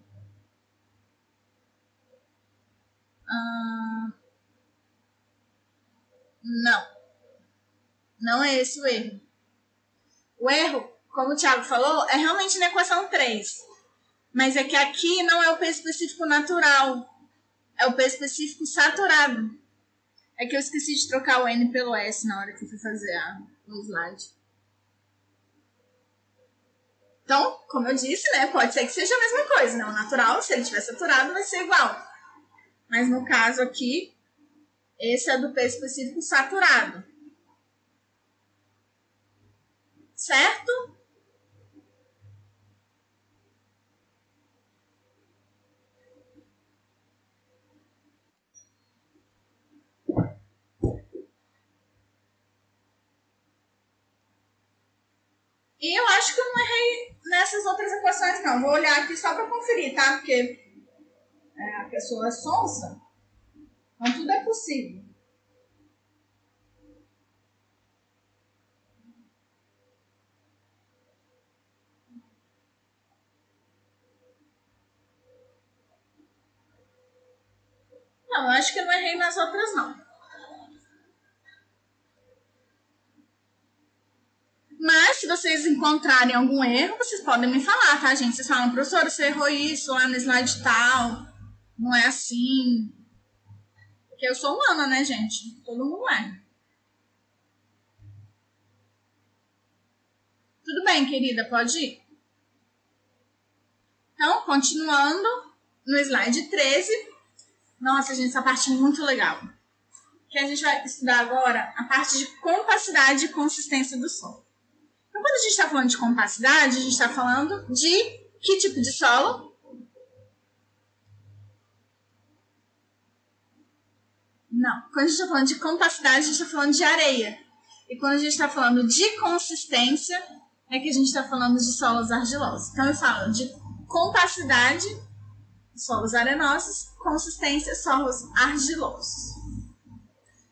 Não. Não é esse o erro. O erro, como o Thiago falou, é realmente na equação 3. Mas é que aqui não é o P específico natural. É o P específico saturado. É que eu esqueci de trocar o N pelo S na hora que eu fui fazer a, o slide. Então, como eu disse, né, pode ser que seja a mesma coisa, né? O natural, se ele estiver saturado, vai ser igual. Mas no caso aqui, esse é do P específico saturado. Certo? E eu acho que eu não errei nessas outras equações, não. Vou olhar aqui só para conferir, tá? Porque é, a pessoa é sonsa. Então tudo é possível. Não, acho que eu não errei nas outras, não. Mas, se vocês encontrarem algum erro, vocês podem me falar, tá, gente? Vocês falam, professora, você errou isso lá no slide tal. Não é assim. Porque eu sou humana, né, gente? Todo mundo é. Tudo bem, querida, pode ir. Então, continuando no slide 13, nossa, gente, essa parte é muito legal. Que a gente vai estudar agora a parte de compacidade e consistência do solo. Então, quando a gente está falando de compacidade, a gente está falando de que tipo de solo? Não. Quando a gente está falando de compacidade, a gente está falando de areia. E quando a gente está falando de consistência, é que a gente está falando de solos argilosos. Então, eu falo de compacidade solos arenosos, consistência solos argilosos.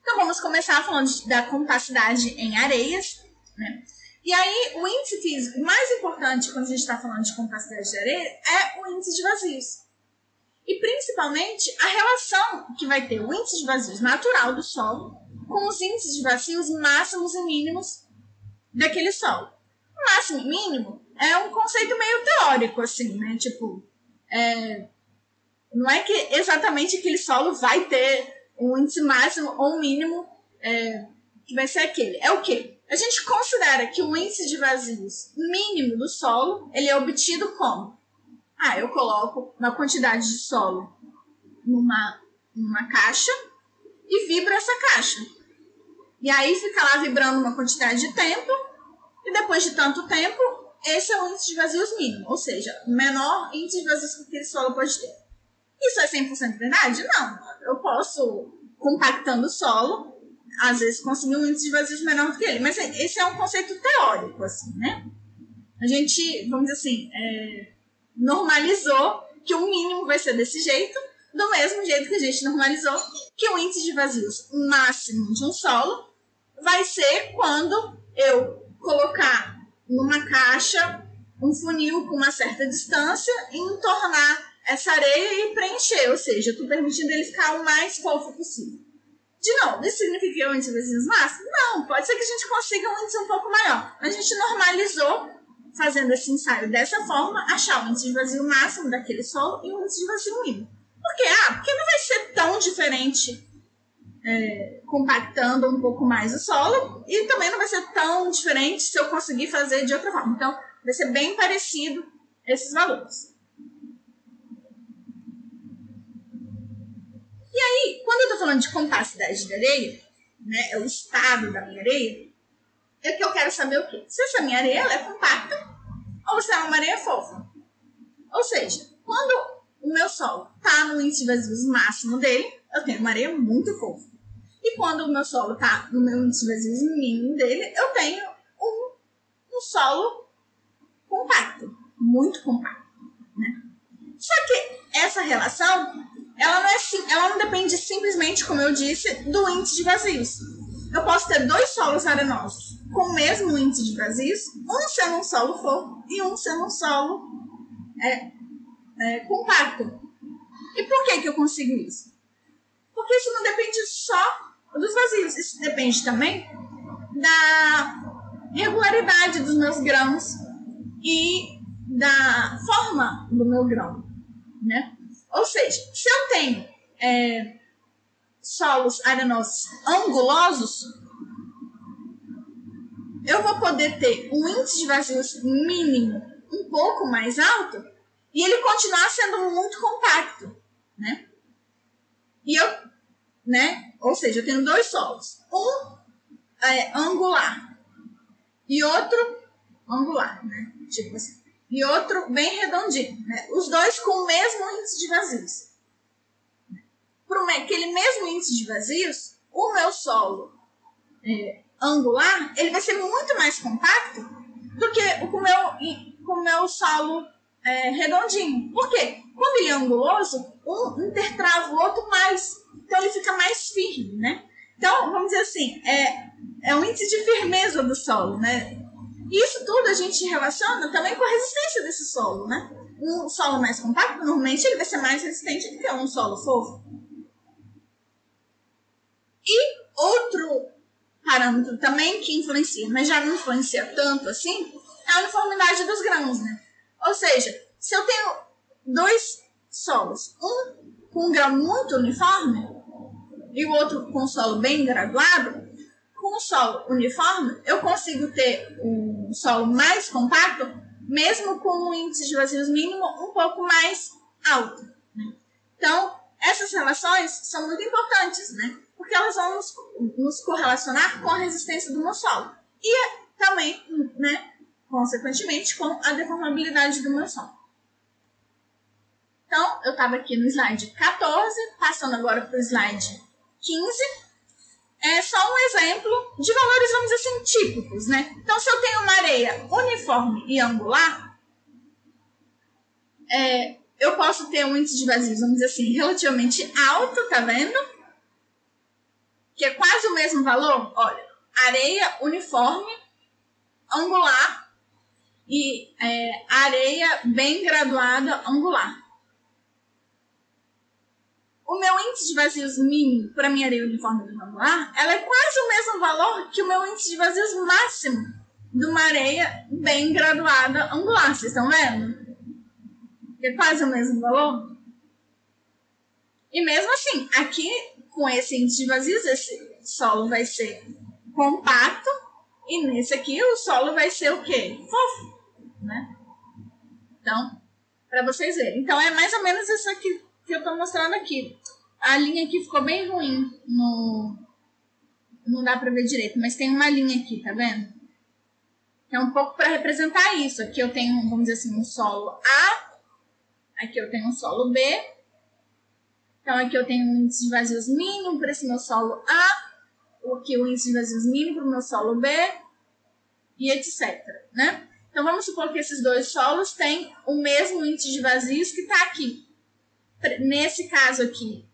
Então vamos começar falando da compacidade em areias, né? E aí o índice físico mais importante quando a gente está falando de compacidade de areia é o índice de vazios. E principalmente a relação que vai ter o índice de vazios natural do solo com os índices de vazios máximos e mínimos daquele solo. Máximo e mínimo é um conceito meio teórico, assim, né? Tipo, é, não é que exatamente aquele solo vai ter um índice máximo ou mínimo é, que vai ser aquele. É o quê? A gente considera que o índice de vazios mínimo do solo ele é obtido como? Ah, eu coloco uma quantidade de solo numa, numa caixa e vibro essa caixa. E aí fica lá vibrando uma quantidade de tempo, e depois de tanto tempo, esse é o índice de vazios mínimo, ou seja, o menor índice de vazios que aquele solo pode ter. Isso é 100% verdade? Não. Eu posso, compactando o solo, às vezes conseguir um índice de vazios menor do que ele. Mas esse é um conceito teórico, assim, né? A gente, vamos dizer assim, é, normalizou que o mínimo vai ser desse jeito, do mesmo jeito que a gente normalizou que o índice de vazios máximo de um solo vai ser quando eu colocar numa caixa um funil com uma certa distância e entornar essa areia e preencher, ou seja, eu estou permitindo ele ficar o mais fofo possível. De novo, isso significa que é o índice de vazios máximo? Não, pode ser que a gente consiga um índice um pouco maior. A gente normalizou, fazendo esse ensaio dessa forma, achar o índice de vazio máximo daquele solo e o índice de vazio mínimo. Por quê? Ah, porque não vai ser tão diferente é, compactando um pouco mais o solo e também não vai ser tão diferente se eu conseguir fazer de outra forma. Então, vai ser bem parecido esses valores. Aí, quando eu estou falando de compacidade da areia, né, é o estado da minha areia, é que eu quero saber o quê? Se essa minha areia é compacta ou se é uma areia fofa. Ou seja, quando o meu solo está no índice de vazios máximo dele, eu tenho uma areia muito fofa. E quando o meu solo está no meu índice de vazios mínimo dele, eu tenho um, um solo compacto, muito compacto. Né? Só que essa relação, ela não, é, ela não depende simplesmente, como eu disse, do índice de vazios. Eu posso ter dois solos arenosos com o mesmo índice de vazios, um sendo um solo fofo e um sendo um solo é, é, compacto. E por que, que eu consigo isso? Porque isso não depende só dos vazios, isso depende também da regularidade dos meus grãos e da forma do meu grão, né? Ou seja, se eu tenho é, solos arenosos angulosos, eu vou poder ter um índice de vazios mínimo um pouco mais alto e ele continuar sendo muito compacto, né? E eu, né? Ou seja, eu tenho dois solos, um é, angular e outro angular, né? Tipo assim. E outro bem redondinho, né? Os dois com o mesmo índice de vazios. Para aquele mesmo índice de vazios, o meu solo é, angular, ele vai ser muito mais compacto do que o meu, o meu solo é, redondinho. Por quê? Quando ele é anguloso, um intertrava o outro mais. Então ele fica mais firme, né? Então, vamos dizer assim, é, é um índice de firmeza do solo, né? Isso tudo a gente relaciona também com a resistência desse solo, né? Um solo mais compacto, normalmente ele vai ser mais resistente do que um solo fofo. E outro parâmetro também que influencia, mas já não influencia tanto assim, é a uniformidade dos grãos, né? Ou seja, se eu tenho dois solos, um com um grau muito uniforme e o outro com um solo bem graduado, com o solo uniforme, eu consigo ter um solo mais compacto, mesmo com um índice de vazios mínimo um pouco mais alto. Né? Então, essas relações são muito importantes, né? Porque elas vão nos, nos correlacionar com a resistência do meu solo. E também, né, consequentemente, com a deformabilidade do meu som. Então, eu estava aqui no slide 14, passando agora para o slide 15. É só um exemplo de valores, vamos dizer assim, típicos, né? Então, se eu tenho uma areia uniforme e angular, é, eu posso ter um índice de vazios, vamos dizer assim, relativamente alto, tá vendo? Que é quase o mesmo valor. Olha, areia uniforme, angular, e é, areia bem graduada angular. O meu índice de vazios mínimo para minha areia uniforme angular, ela é quase o mesmo valor que o meu índice de vazios máximo de uma areia bem graduada angular. Vocês estão vendo? É quase o mesmo valor. E mesmo assim, aqui com esse índice de vazios, esse solo vai ser compacto e nesse aqui o solo vai ser o quê? Fofo né? Então, para vocês verem. Então, é mais ou menos isso aqui que eu estou mostrando aqui. A linha aqui ficou bem ruim no... Não dá para ver direito, mas tem uma linha aqui, tá vendo? É um pouco para representar isso. Aqui eu tenho, vamos dizer assim, um solo A. Aqui eu tenho um solo B. Então, aqui eu tenho um índice de vazios mínimo para esse meu solo A. Aqui o índice de vazios mínimo para o meu solo B. E etc, né? Então vamos supor que esses dois solos têm o mesmo índice de vazios que está aqui. Nesse caso aqui,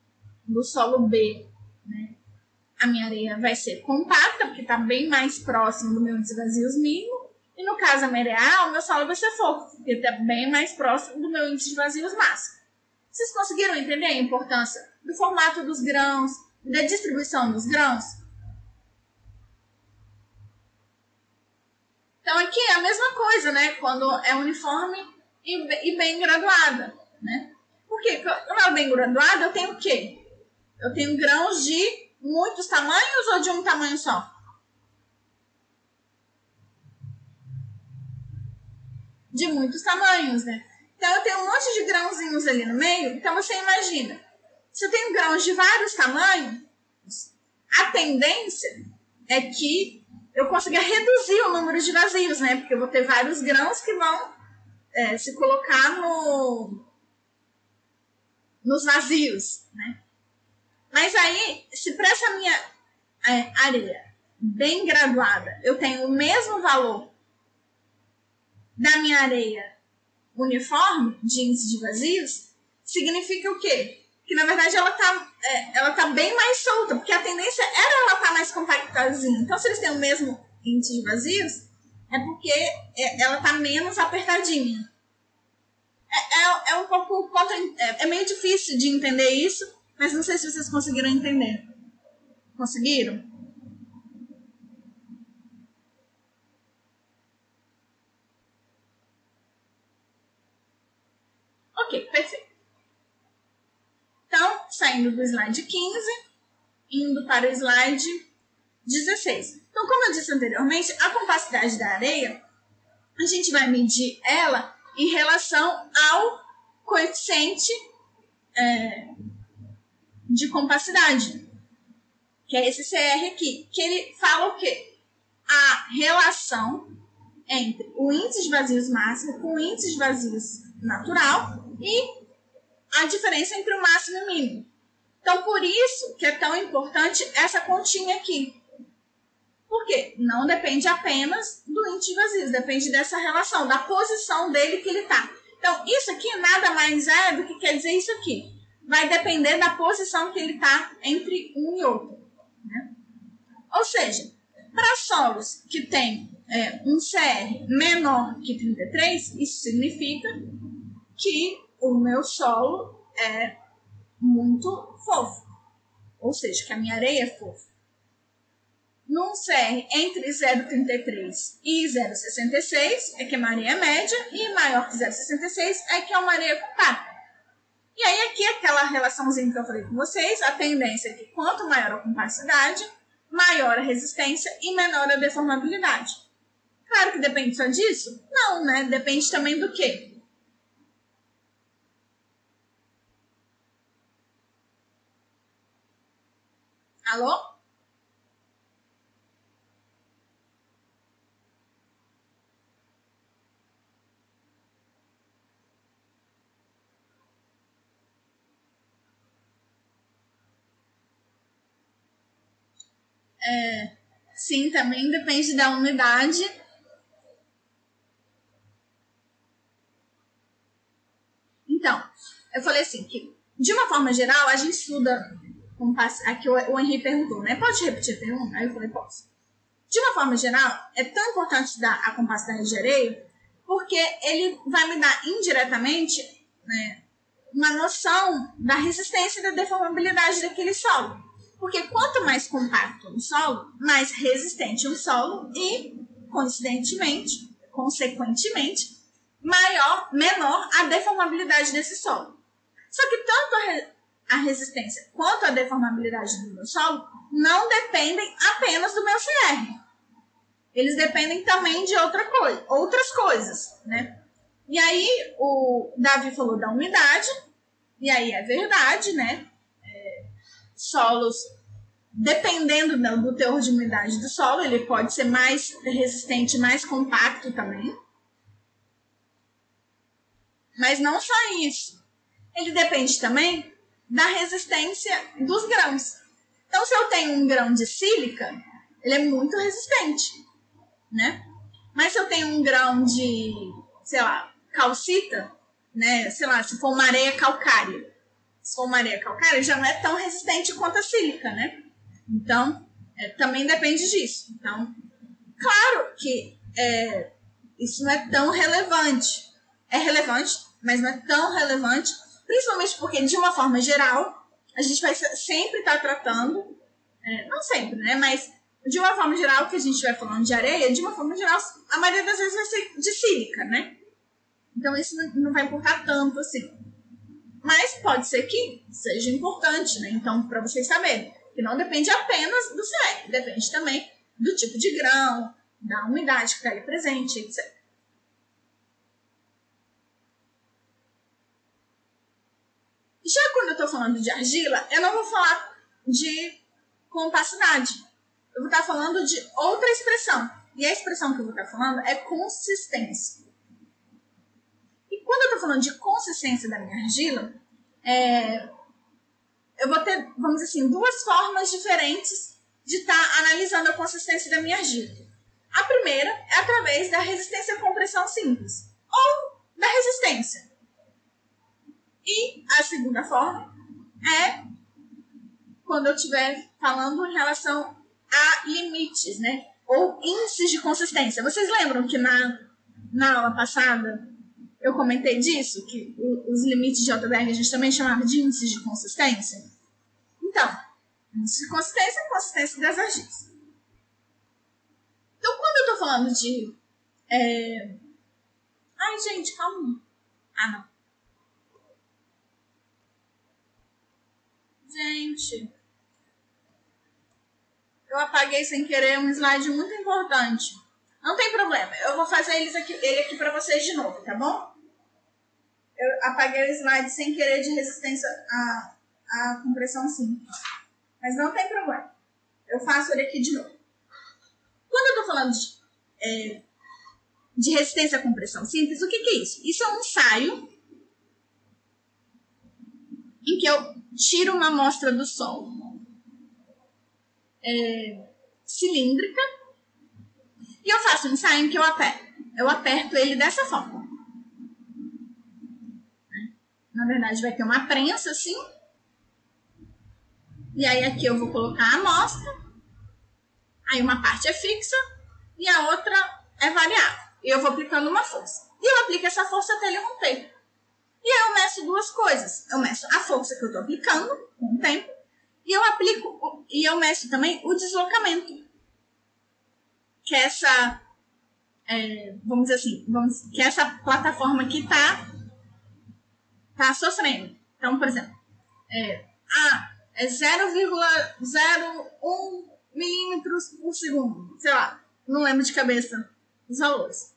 do solo B, né, a minha areia vai ser compacta, porque está bem mais próximo do meu índice vazios mínimo. E no caso a o meu solo vai ser fofo, porque está bem mais próximo do meu índice de vazios máximo. Vocês conseguiram entender a importância do formato dos grãos, da distribuição dos grãos? Então aqui é a mesma coisa, né? Quando é uniforme e, bem graduada, né? Porque quando é bem graduada, eu tenho o quê? Eu tenho grãos de muitos tamanhos ou de um tamanho só? De muitos tamanhos, né? Então eu tenho um monte de grãozinhos ali no meio. Então você imagina, se eu tenho grãos de vários tamanhos, a tendência é que eu consiga reduzir o número de vazios, né? Porque eu vou ter vários grãos que vão é, se colocar no, nos vazios, né? Mas aí, se para essa minha é, areia bem graduada eu tenho o mesmo valor da minha areia uniforme de índice de vazios, significa o quê? que na verdade ela tá, é, ela tá bem mais solta, porque a tendência era ela estar tá mais compactazinha. Então, se eles têm o mesmo índice de vazios, é porque é, ela tá menos apertadinha. É, é, é um pouco. É, é meio difícil de entender isso, mas não sei se vocês conseguiram entender. Conseguiram? Ok, perfeito. Então, saindo do slide 15, indo para o slide 16. Então, como eu disse anteriormente, a compacidade da areia, a gente vai medir ela em relação ao coeficiente é, de compacidade, que é esse CR aqui, que ele fala o quê? A relação entre o índice de vazios máximo com o índice de vazios natural e a diferença entre o máximo e o mínimo. Então, por isso que é tão importante essa continha aqui. Por quê? Não depende apenas do índice de vazios, depende dessa relação, da posição dele que ele está. Então, isso aqui nada mais é do que quer dizer isso aqui. Vai depender da posição que ele está entre um e outro. Né? Ou seja, para solos que têm é, um CR menor que 33, isso significa que o meu solo é muito fofo. Ou seja, que a minha areia é fofa. Num CR entre 0,33 e 0,66 é que é uma areia média e maior que 0,66 é que é uma areia compacta. E aí aqui aquela relaçãozinha que eu falei com vocês, a tendência é que quanto maior a compacidade, maior a resistência e menor a deformabilidade. Claro que depende só disso? Não, né? Depende também do quê? Alô? É, sim, também depende da umidade. Então, eu falei assim que, de uma forma geral, a gente estuda Aqui o Henrique perguntou, né? Pode repetir a pergunta? Aí eu falei, posso. De uma forma geral, é tão importante dar a compacidade de areia porque ele vai me dar indiretamente né, uma noção da resistência e da deformabilidade daquele solo. Porque quanto mais compacto um solo, mais resistente um solo e, coincidentemente, consequentemente, maior, menor a deformabilidade desse solo. Só que tanto a a resistência quanto a deformabilidade do meu solo não dependem apenas do meu CR. Eles dependem também de outra coisa, outras coisas, né? E aí o Davi falou da umidade, e aí é verdade, né? Solos, dependendo do teor de umidade do solo, ele pode ser mais resistente, mais compacto também. Mas não só isso. Ele depende também da resistência dos grãos. Então, se eu tenho um grão de sílica, ele é muito resistente, né? Mas se eu tenho um grão de, sei lá, calcita, né? Sei lá, se for uma areia calcária, uma areia calcária, já não é tão resistente quanto a sílica, né? Então, é, também depende disso. Então, claro que é, isso não é tão relevante. É relevante, mas não é tão relevante, principalmente porque, de uma forma geral, a gente vai sempre estar tá tratando, é, não sempre, né? Mas de uma forma geral, que a gente estiver falando de areia, de uma forma geral, a maioria das vezes vai ser de sílica, né? Então isso não vai importar tanto assim. Mas pode ser que seja importante, né? Então, para vocês saberem, que não depende apenas do SELEC, depende também do tipo de grão, da umidade que está ali presente, etc. Já quando eu estou falando de argila, eu não vou falar de compacidade. Eu vou estar tá falando de outra expressão. E a expressão que eu vou estar tá falando é consistência. E quando eu estou falando de consistência da minha argila, é, eu vou ter, vamos dizer assim, duas formas diferentes de estar tá analisando a consistência da minha argila. A primeira é através da resistência à compressão simples, ou da resistência. E a segunda forma é quando eu estiver falando em relação a limites, né? Ou índices de consistência. Vocês lembram que na, na aula passada eu comentei disso? Que os limites de JBR a gente também chamava de índices de consistência? Então, índice de consistência é consistência das argilas. Então, quando eu tô falando de. É... Ai, gente, calma. Ah, não. Gente. Eu apaguei sem querer um slide muito importante. Não tem problema. Eu vou fazer eles aqui, ele aqui para vocês de novo, tá bom? Eu apaguei o slide sem querer de resistência à, à compressão simples. Mas não tem problema. Eu faço ele aqui de novo. Quando eu tô falando de, é, de resistência à compressão simples, o que, que é isso? Isso é um ensaio em que eu tiro uma amostra do solo é, cilíndrica e eu faço um ensaio em que eu aperto. Eu aperto ele dessa forma. Na verdade, vai ter uma prensa assim. E aí aqui eu vou colocar a amostra. Aí uma parte é fixa e a outra é variável. E eu vou aplicando uma força. E eu aplico essa força até ele romper. E aí eu meço duas coisas. Eu meço a força que eu estou aplicando com o tempo e eu aplico, e eu meço também o deslocamento. Que é essa, é, vamos dizer assim, vamos, que é essa plataforma que está tá sofrendo. Então, por exemplo, é, a é 0,01 milímetros por segundo. Sei lá, não lembro de cabeça os valores.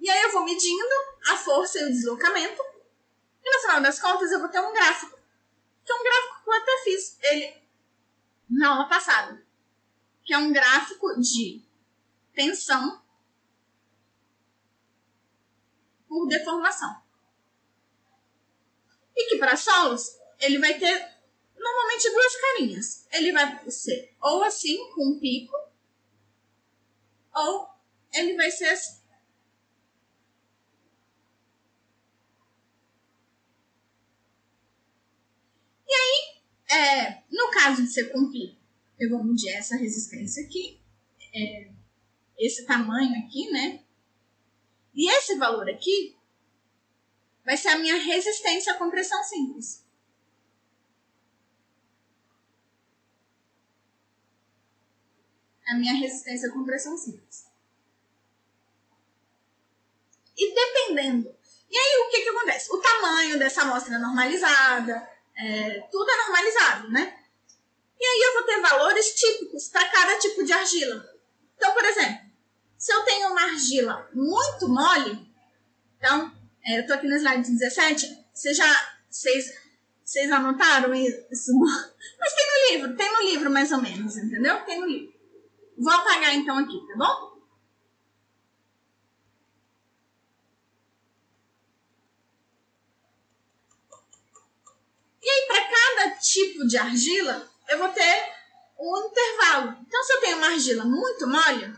E aí eu vou medindo a força e o deslocamento. E no final das contas eu vou ter um gráfico. Que é um gráfico que eu até fiz ele na aula passada, que é um gráfico de tensão por deformação. E que para solos ele vai ter normalmente duas carinhas. Ele vai ser ou assim, com um pico, ou ele vai ser assim. E aí, é, no caso de ser comprido, eu vou medir essa resistência aqui, é, esse tamanho aqui, né? E esse valor aqui vai ser a minha resistência à compressão simples. A minha resistência à compressão simples. E dependendo. E aí, o que, que acontece? O tamanho dessa amostra normalizada, é, tudo é normalizado, né? E aí eu vou ter valores típicos para cada tipo de argila. Então, por exemplo, se eu tenho uma argila muito mole, então, é, eu tô aqui no slide 17, vocês já, vocês, anotaram isso? Mas tem no livro, tem no livro mais ou menos, entendeu? Tem no livro. Vou apagar então aqui, tá bom? E aí, para cada tipo de argila, eu vou ter um intervalo. Então, se eu tenho uma argila muito mole,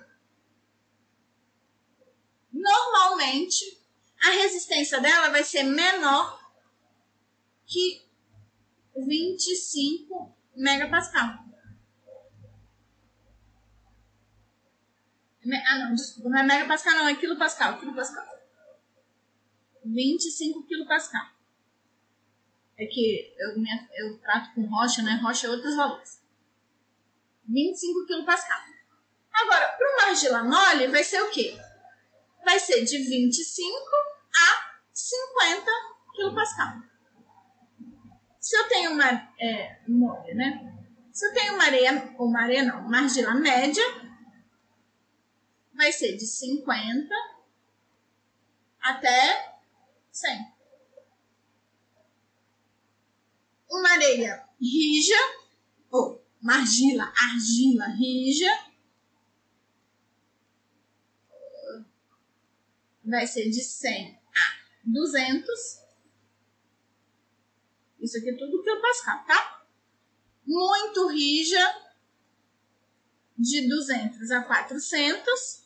normalmente a resistência dela vai ser menor que 25 megapascal. Ah, não, desculpa, não é megapascal, não, é quilopascal, quilopascal. 25 quilopascal. É que eu, me, eu trato com rocha, né? Rocha é outros valores. 25 quilopascal. Agora, para o argila mole, vai ser o quê? Vai ser de 25 a 50 quilopascal. Se eu tenho uma é, mole, né? Se eu tenho uma areia, ou uma areia não, uma argila média, vai ser de 50 até 100. Uma areia rija, ou uma argila, argila rija, vai ser de 100 a 200. Isso aqui é tudo que eu pascal, tá? Muito rija, de 200 a 400.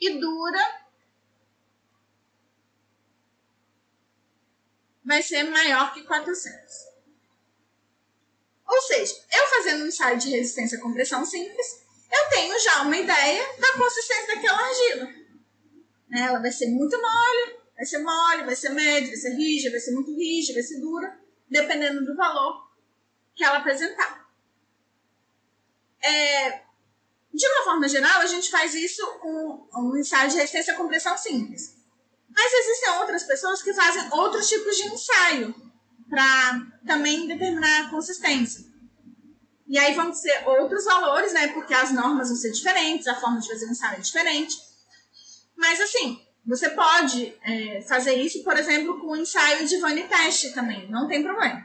E dura vai ser maior que 400. Ou seja, eu fazendo um ensaio de resistência à compressão simples, eu tenho já uma ideia da consistência daquela argila. Né? Ela vai ser muito mole, vai ser mole, vai ser média, vai ser rígida, vai ser muito rígida, vai ser dura, dependendo do valor que ela apresentar. É, de uma forma geral, a gente faz isso com um ensaio de resistência à compressão simples. Mas existem outras pessoas que fazem outros tipos de ensaio para também determinar a consistência. E aí vão ser outros valores, né? Porque as normas vão ser diferentes, a forma de fazer o ensaio é diferente. Mas assim, você pode é, fazer isso, por exemplo, com o ensaio de Vani Teste também, não tem problema.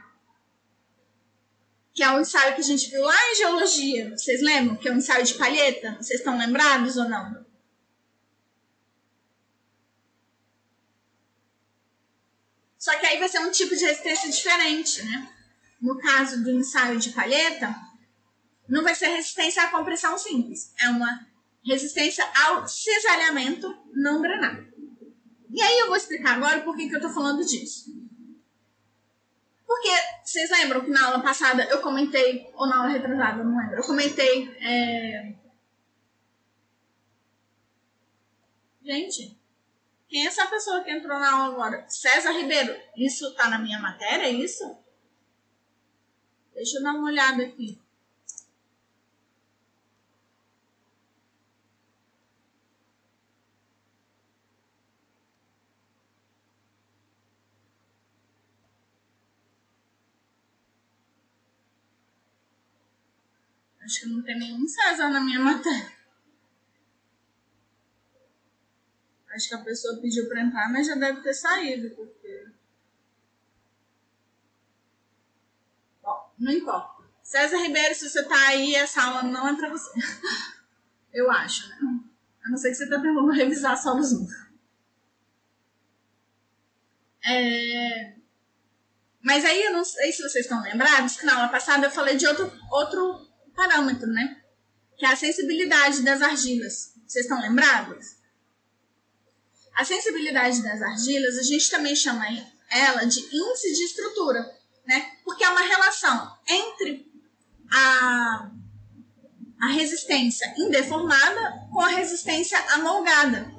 Que é o ensaio que a gente viu lá em geologia. Vocês lembram? Que é o ensaio de palheta? Vocês estão lembrados ou não? Só que aí vai ser um tipo de resistência diferente, né? No caso do ensaio de palheta, não vai ser resistência à compressão simples. É uma resistência ao cisalhamento não drenado. E aí eu vou explicar agora por que, eu tô falando disso. Porque vocês lembram que na aula passada eu comentei, ou na aula retrasada, não lembro, eu comentei. É... Gente, quem é essa pessoa que entrou na aula agora? César Ribeiro. Isso tá na minha matéria, é isso? Deixa eu dar uma olhada aqui. Acho que não tem nenhum César na minha matéria. Acho que a pessoa pediu para entrar, mas já deve ter saído, porque. Bom, não importa. César Ribeiro, se você tá aí, essa aula não é para você. Eu acho, né? A não ser que você tá tentando revisar só o Zoom. É... Mas aí eu não sei se vocês estão lembrados que na aula passada eu falei de outro, outro parâmetro, né? Que é a sensibilidade das argilas. Vocês estão lembrados? A sensibilidade das argilas, a gente também chama ela de índice de estrutura, né? Porque é uma relação entre a, a resistência indeformada com a resistência amolgada.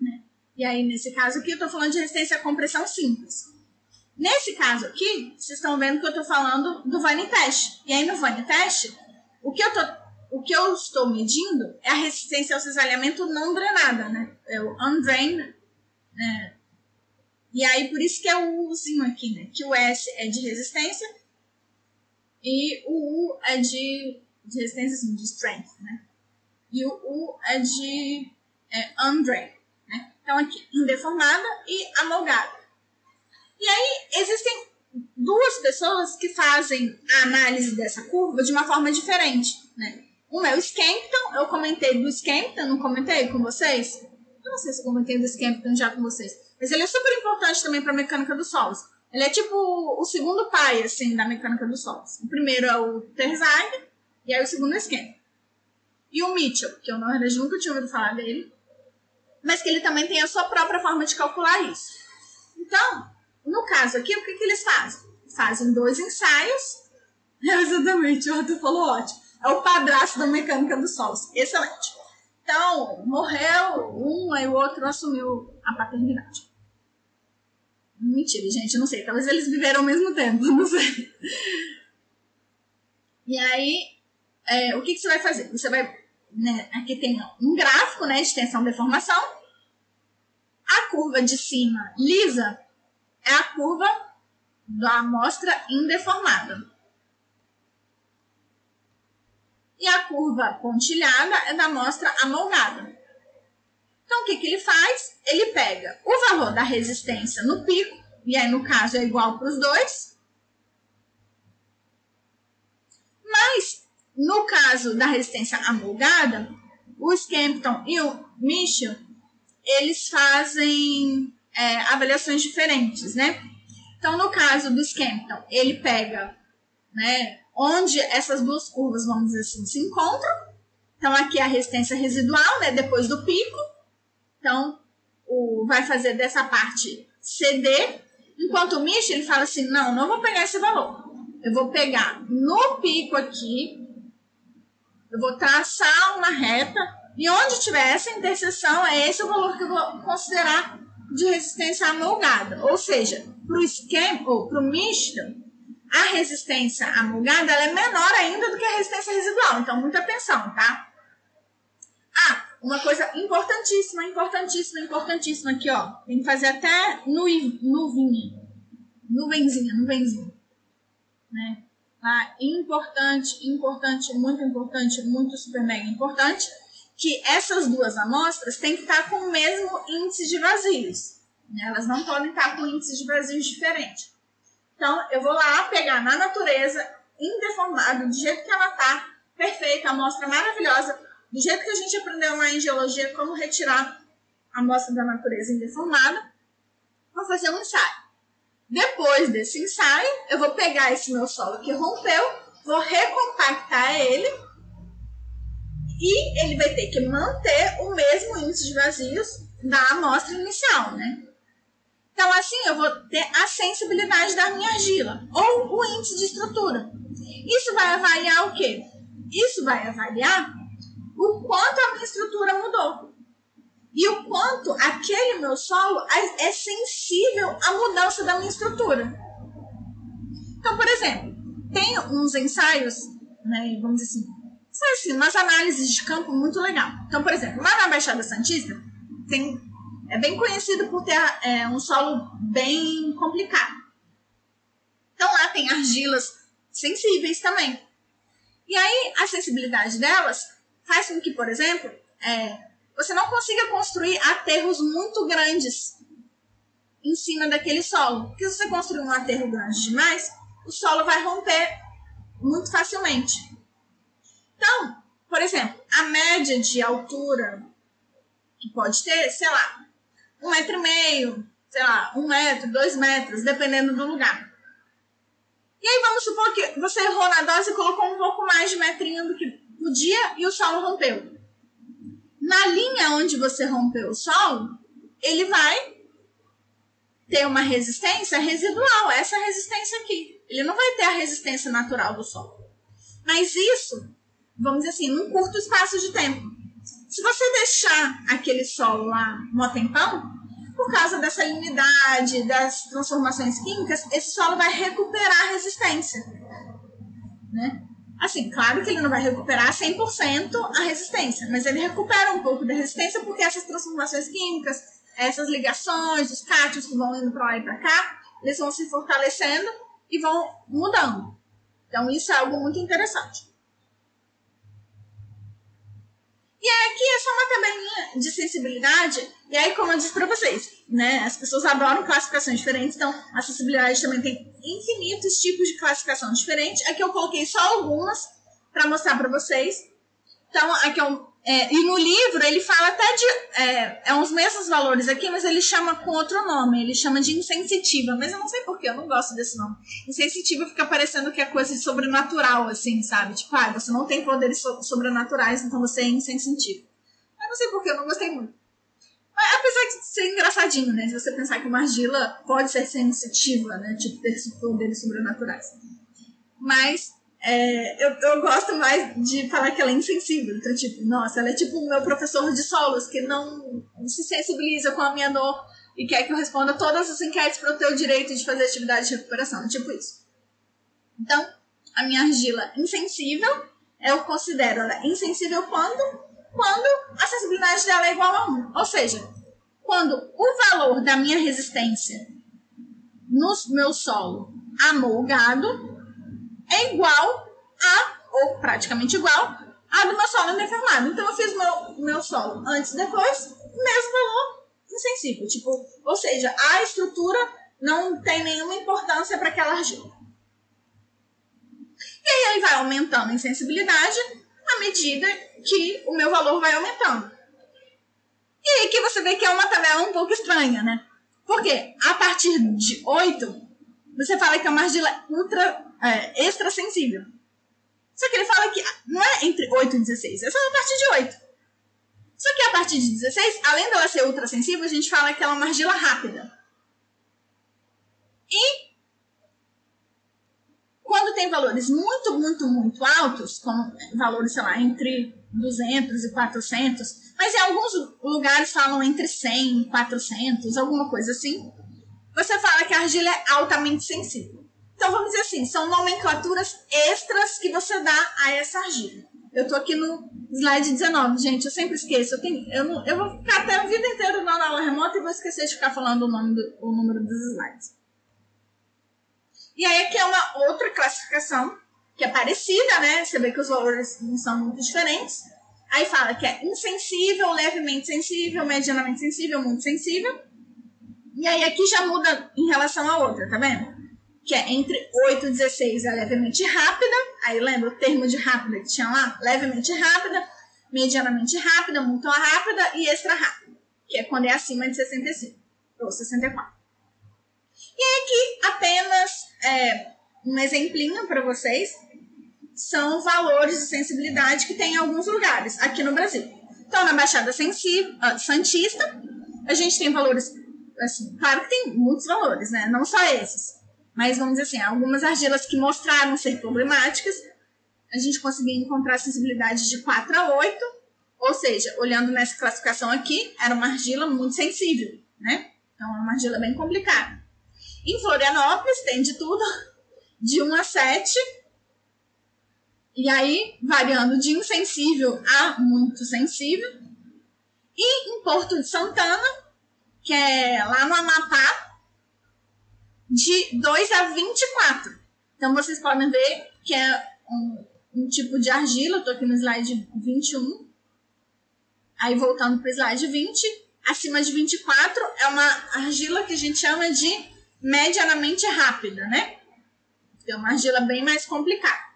Né? E aí, nesse caso aqui, eu estou falando de resistência à compressão simples. Nesse caso aqui, vocês estão vendo que eu estou falando do Vane Test. E aí, no Vane Test, o que eu estou o que eu estou medindo é a resistência ao cisalhamento não drenada, né? É o undrained. Né? E aí, por isso que é o Uzinho aqui, né? Que o S é de resistência e o U é de, de resistência, assim, de strength, né? E o U é de é, undrained, né? Então, aqui, indeformada e amolgada. E aí, existem duas pessoas que fazem a análise dessa curva de uma forma diferente, né? Um é o Skempton, eu comentei do Skempton, não comentei com vocês? Eu não sei se comentei do Skempton já com vocês, mas ele é super importante também para a mecânica dos solos. Ele é tipo o segundo pai, assim, da mecânica dos solos. O primeiro é o Terzag, e aí o segundo é o Skempton. E o Mitchell, que eu na verdade nunca tinha ouvido falar dele, mas que ele também tem a sua própria forma de calcular isso. Então, no caso aqui, o que, que eles fazem? Fazem dois ensaios. Exatamente, o Arthur falou ótimo é o padrasto da mecânica dos solos. Excelente. Então, morreu um, aí o outro assumiu a paternidade. Mentira, gente, não sei. Talvez eles viveram ao mesmo tempo, não sei. E aí, é, o que, que você vai fazer? Você vai. Né, aqui tem um gráfico né, de tensão deformação. A curva de cima lisa é a curva da amostra indeformada. E a curva pontilhada é da amostra amolgada. Então, o que, que ele faz? Ele pega o valor da resistência no pico, e aí no caso é igual para os dois. Mas, no caso da resistência amolgada, o Skempton e o Michel, eles fazem é, avaliações diferentes, né? Então, no caso do Skempton, ele pega né, onde essas duas curvas, vamos dizer assim, se encontram. Então, aqui é a resistência residual, né, depois do pico, então, o, vai fazer dessa parte CD, enquanto o Mish, ele fala assim, não, não vou pegar esse valor. Eu vou pegar no pico aqui, eu vou traçar uma reta, e onde tiver essa interseção, é esse o valor que eu vou considerar de resistência amolgada. Ou seja, para o esquema, ou para o misto, a resistência amolgada é menor ainda do que a resistência residual. Então, muita atenção, tá? Ah, uma coisa importantíssima, importantíssima, importantíssima aqui, ó. Tem que fazer até nuvinha. Nuvenzinha, nuvenzinha. Né? Tá? Importante, importante, muito importante, muito super mega importante, que essas duas amostras têm que estar com o mesmo índice de vazios. Né? Elas não podem estar com índices de vazios diferentes. Então, eu vou lá pegar na natureza, indeformado, do jeito que ela tá, perfeita, amostra maravilhosa, do jeito que a gente aprendeu lá em geologia como retirar a amostra da natureza indeformada, vou fazer um ensaio. Depois desse ensaio, eu vou pegar esse meu solo que rompeu, vou recompactar ele e ele vai ter que manter o mesmo índice de vazios da amostra inicial, né? Então, assim, eu vou ter a sensibilidade da minha argila ou o índice de estrutura. Isso vai avaliar o quê? Isso vai avaliar o quanto a minha estrutura mudou. E o quanto aquele meu solo é sensível à mudança da minha estrutura. Então, por exemplo, tem uns ensaios, né, vamos dizer assim, assim, umas análises de campo muito legal. Então, por exemplo, lá na Baixada Santista, tem, é bem conhecido por ter é, um solo bem complicado. Então, lá tem argilas sensíveis também. E aí, a sensibilidade delas faz com que, por exemplo, é, você não consiga construir aterros muito grandes em cima daquele solo. Porque se você construir um aterro grande demais, o solo vai romper muito facilmente. Então, por exemplo, a média de altura que pode ter, sei lá, um metro e meio, sei lá, um metro, dois metros, dependendo do lugar. E aí vamos supor que você errou na dose e colocou um pouco mais de metrinho do que o dia e o solo rompeu. Na linha onde você rompeu o solo, ele vai ter uma resistência residual, essa resistência aqui. Ele não vai ter a resistência natural do solo. Mas isso, vamos dizer assim, num curto espaço de tempo. Se você deixar aquele solo lá no tempão, por causa da salinidade, das transformações químicas, esse solo vai recuperar a resistência. Né? Assim, claro que ele não vai recuperar 100% a resistência, mas ele recupera um pouco da resistência porque essas transformações químicas, essas ligações, os cátions que vão indo para lá e para cá, eles vão se fortalecendo e vão mudando. Então, isso é algo muito interessante. E aqui é só uma tabelinha de sensibilidade. E aí, como eu disse para vocês, né, as pessoas adoram classificações diferentes, então a sensibilidade também tem infinitos tipos de classificação diferentes. Aqui eu coloquei só algumas para mostrar para vocês. Então, aqui é um, é, e no livro ele fala até de. É, é uns mesmos valores aqui, mas ele chama com outro nome. Ele chama de insensitiva. Mas eu não sei porquê, eu não gosto desse nome. Insensitiva fica parecendo que é coisa sobrenatural, assim, sabe? Tipo, ah, você não tem poderes so sobrenaturais, então você é insensitiva. Eu não sei porquê, eu não gostei muito. Mas, apesar de ser engraçadinho, né? Se você pensar que uma argila pode ser sensitiva, né? Tipo, ter poderes sobrenaturais. Mas é, eu, eu gosto mais de falar que ela é insensível. Então, tipo, nossa, ela é tipo o meu professor de solos que não se sensibiliza com a minha dor e quer que eu responda todas as enquetes para eu ter o direito de fazer atividade de recuperação. Tipo isso. Então, a minha argila insensível, eu considero ela insensível quando? Quando a sensibilidade dela é igual a 1. Ou seja, quando o valor da minha resistência no meu solo amolgado é igual a, ou praticamente igual, a do meu solo indeformado. Então, eu fiz meu, meu solo antes e depois, mesmo valor insensível. Tipo, ou seja, a estrutura não tem nenhuma importância para aquela argila. E aí ele vai aumentando em sensibilidade à medida que o meu valor vai aumentando. E aí que você vê que é uma tabela um pouco estranha, né? Porque a partir de 8, você fala que é uma argila ultra é, extra sensível. Só que ele fala que não é entre 8 e 16, é só a partir de 8. Só que a partir de 16, além dela ser ultra sensível, a gente fala que ela é uma argila rápida. E quando tem valores muito, muito, muito altos, como valores, sei lá, entre 200 e 400, mas em alguns lugares falam entre 100 e 400, alguma coisa assim, você fala que a argila é altamente sensível. Então, vamos dizer assim, são nomenclaturas extras que você dá a essa argila. Eu tô aqui no slide 19, gente, eu sempre esqueço. Eu, tenho, eu, não, eu vou ficar até a vida inteira na aula remota e vou esquecer de ficar falando o, nome do, o número dos slides. E aí aqui é uma outra classificação, que é parecida, né? Você vê que os valores não são muito diferentes. Aí fala que é insensível, levemente sensível, medianamente sensível, muito sensível. E aí aqui já muda em relação à outra, tá vendo? Que é entre 8 e 16 é levemente rápida. Aí lembra o termo de rápida que tinha lá? Levemente rápida, medianamente rápida, muito rápida e extra rápida. Que é quando é acima de 65 ou 64. E aqui apenas é, um exemplinho para vocês. São valores de sensibilidade que tem em alguns lugares aqui no Brasil. Então, na Baixada uh, Santista, a gente tem valores assim, claro que tem muitos valores, né? Não só esses. Mas vamos dizer assim, algumas argilas que mostraram ser problemáticas, a gente conseguiu encontrar sensibilidade de 4 a 8, ou seja, olhando nessa classificação aqui, era uma argila muito sensível, né? Então é uma argila bem complicada. Em Florianópolis tem de tudo, de 1 a 7, e aí variando de insensível a muito sensível. E em Porto de Santana que é lá no Amapá, de 2 a 24. Então vocês podem ver que é um, um tipo de argila, eu tô aqui no slide 21. Aí voltando para o slide 20, acima de 24 é uma argila que a gente chama de medianamente rápida, né? É uma argila bem mais complicada.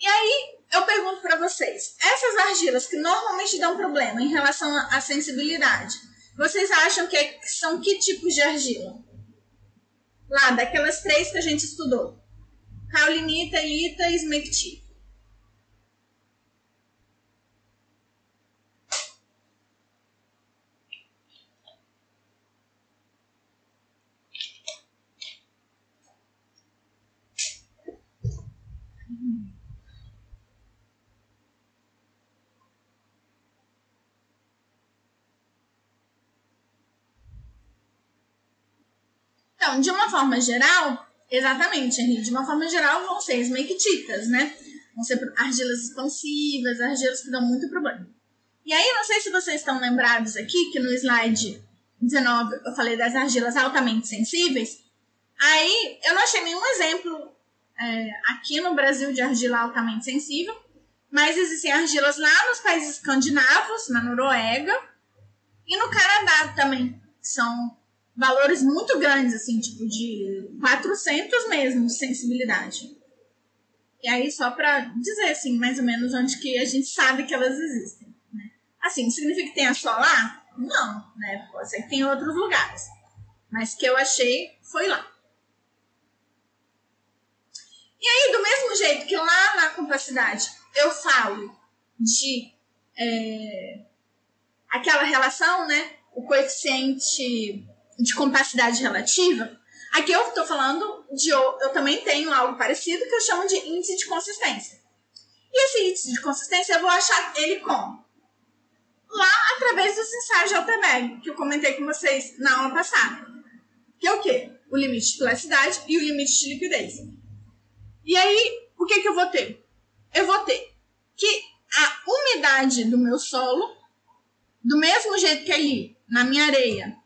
E aí, eu pergunto para vocês, essas argilas que normalmente dão problema em relação à sensibilidade, vocês acham que são que tipos de argila? Lá, daquelas três que a gente estudou. Caulinita, ilita e smectita. Então, de uma forma geral, exatamente, Henrique, de uma forma geral vão ser esmectitas, né? Vão ser argilas expansivas, argilas que dão muito problema. E aí, não sei se vocês estão lembrados aqui, que no slide 19 eu falei das argilas altamente sensíveis. Aí, eu não achei nenhum exemplo é, aqui no Brasil de argila altamente sensível, mas existem argilas lá nos países escandinavos, na Noruega e no Canadá também, que são valores muito grandes, assim, tipo de 400 mesmo de sensibilidade. E aí, só para dizer, assim, mais ou menos onde que a gente sabe que elas existem. Né? Assim, significa que tenha só lá? Não, né? Pode ser que tenha outros lugares. Mas que eu achei foi lá. E aí, do mesmo jeito que lá na capacidade eu falo de é, aquela relação, né? O coeficiente de compacidade relativa, Aqui eu estou falando de. Eu também tenho algo parecido que eu chamo de índice de consistência. E esse índice de consistência eu vou achar ele como? Lá através dos ensaios de Altenberg, que eu comentei com vocês na aula passada. Que é o quê? O limite de plasticidade e o limite de liquidez. E aí, o que, que eu vou ter? Eu vou ter que a umidade do meu solo, do mesmo jeito que ali, na minha areia,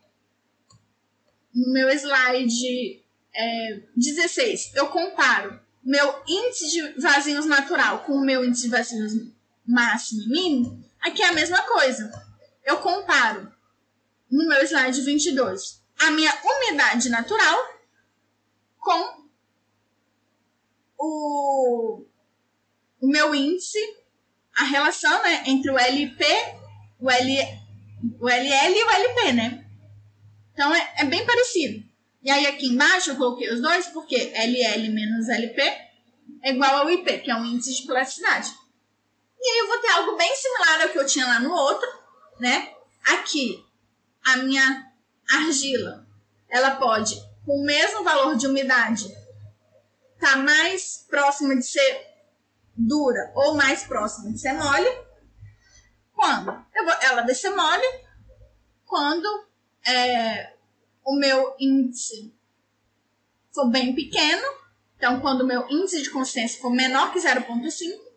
no meu slide é, 16, eu comparo meu índice de vazios natural com o meu índice de vazios máximo e mínimo, aqui é a mesma coisa. Eu comparo no meu slide 22 a minha umidade natural com o, o meu índice, a relação né, entre o LP, o, L, o LL e o LP, né? Então é, é bem parecido. E aí aqui embaixo eu coloquei os dois porque LL menos LP é igual ao IP, que é um índice de plasticidade. E aí eu vou ter algo bem similar ao que eu tinha lá no outro, né? Aqui, a minha argila, ela pode, com o mesmo valor de umidade, tá mais próxima de ser dura ou mais próxima de ser mole. Quando? Vou, ela vai ser mole quando é, o meu índice for bem pequeno, então quando o meu índice de consistência for menor que 0,5,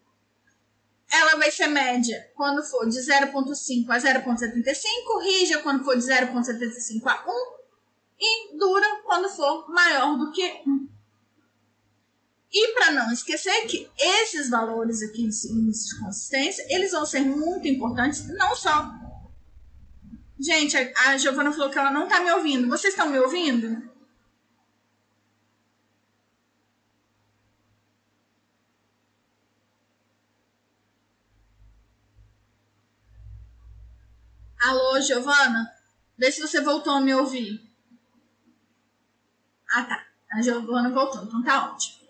ela vai ser média quando for de 0,5 a 0,75, rígida quando for de 0,75 a 1 e dura quando for maior do que 1. E para não esquecer que esses valores aqui de índice de consistência, eles vão ser muito importantes, não só. Gente, a Giovana falou que ela não está me ouvindo. Vocês estão me ouvindo? Alô, Giovana? Vê se você voltou a me ouvir. Ah, tá. A Giovana voltou, então tá ótimo.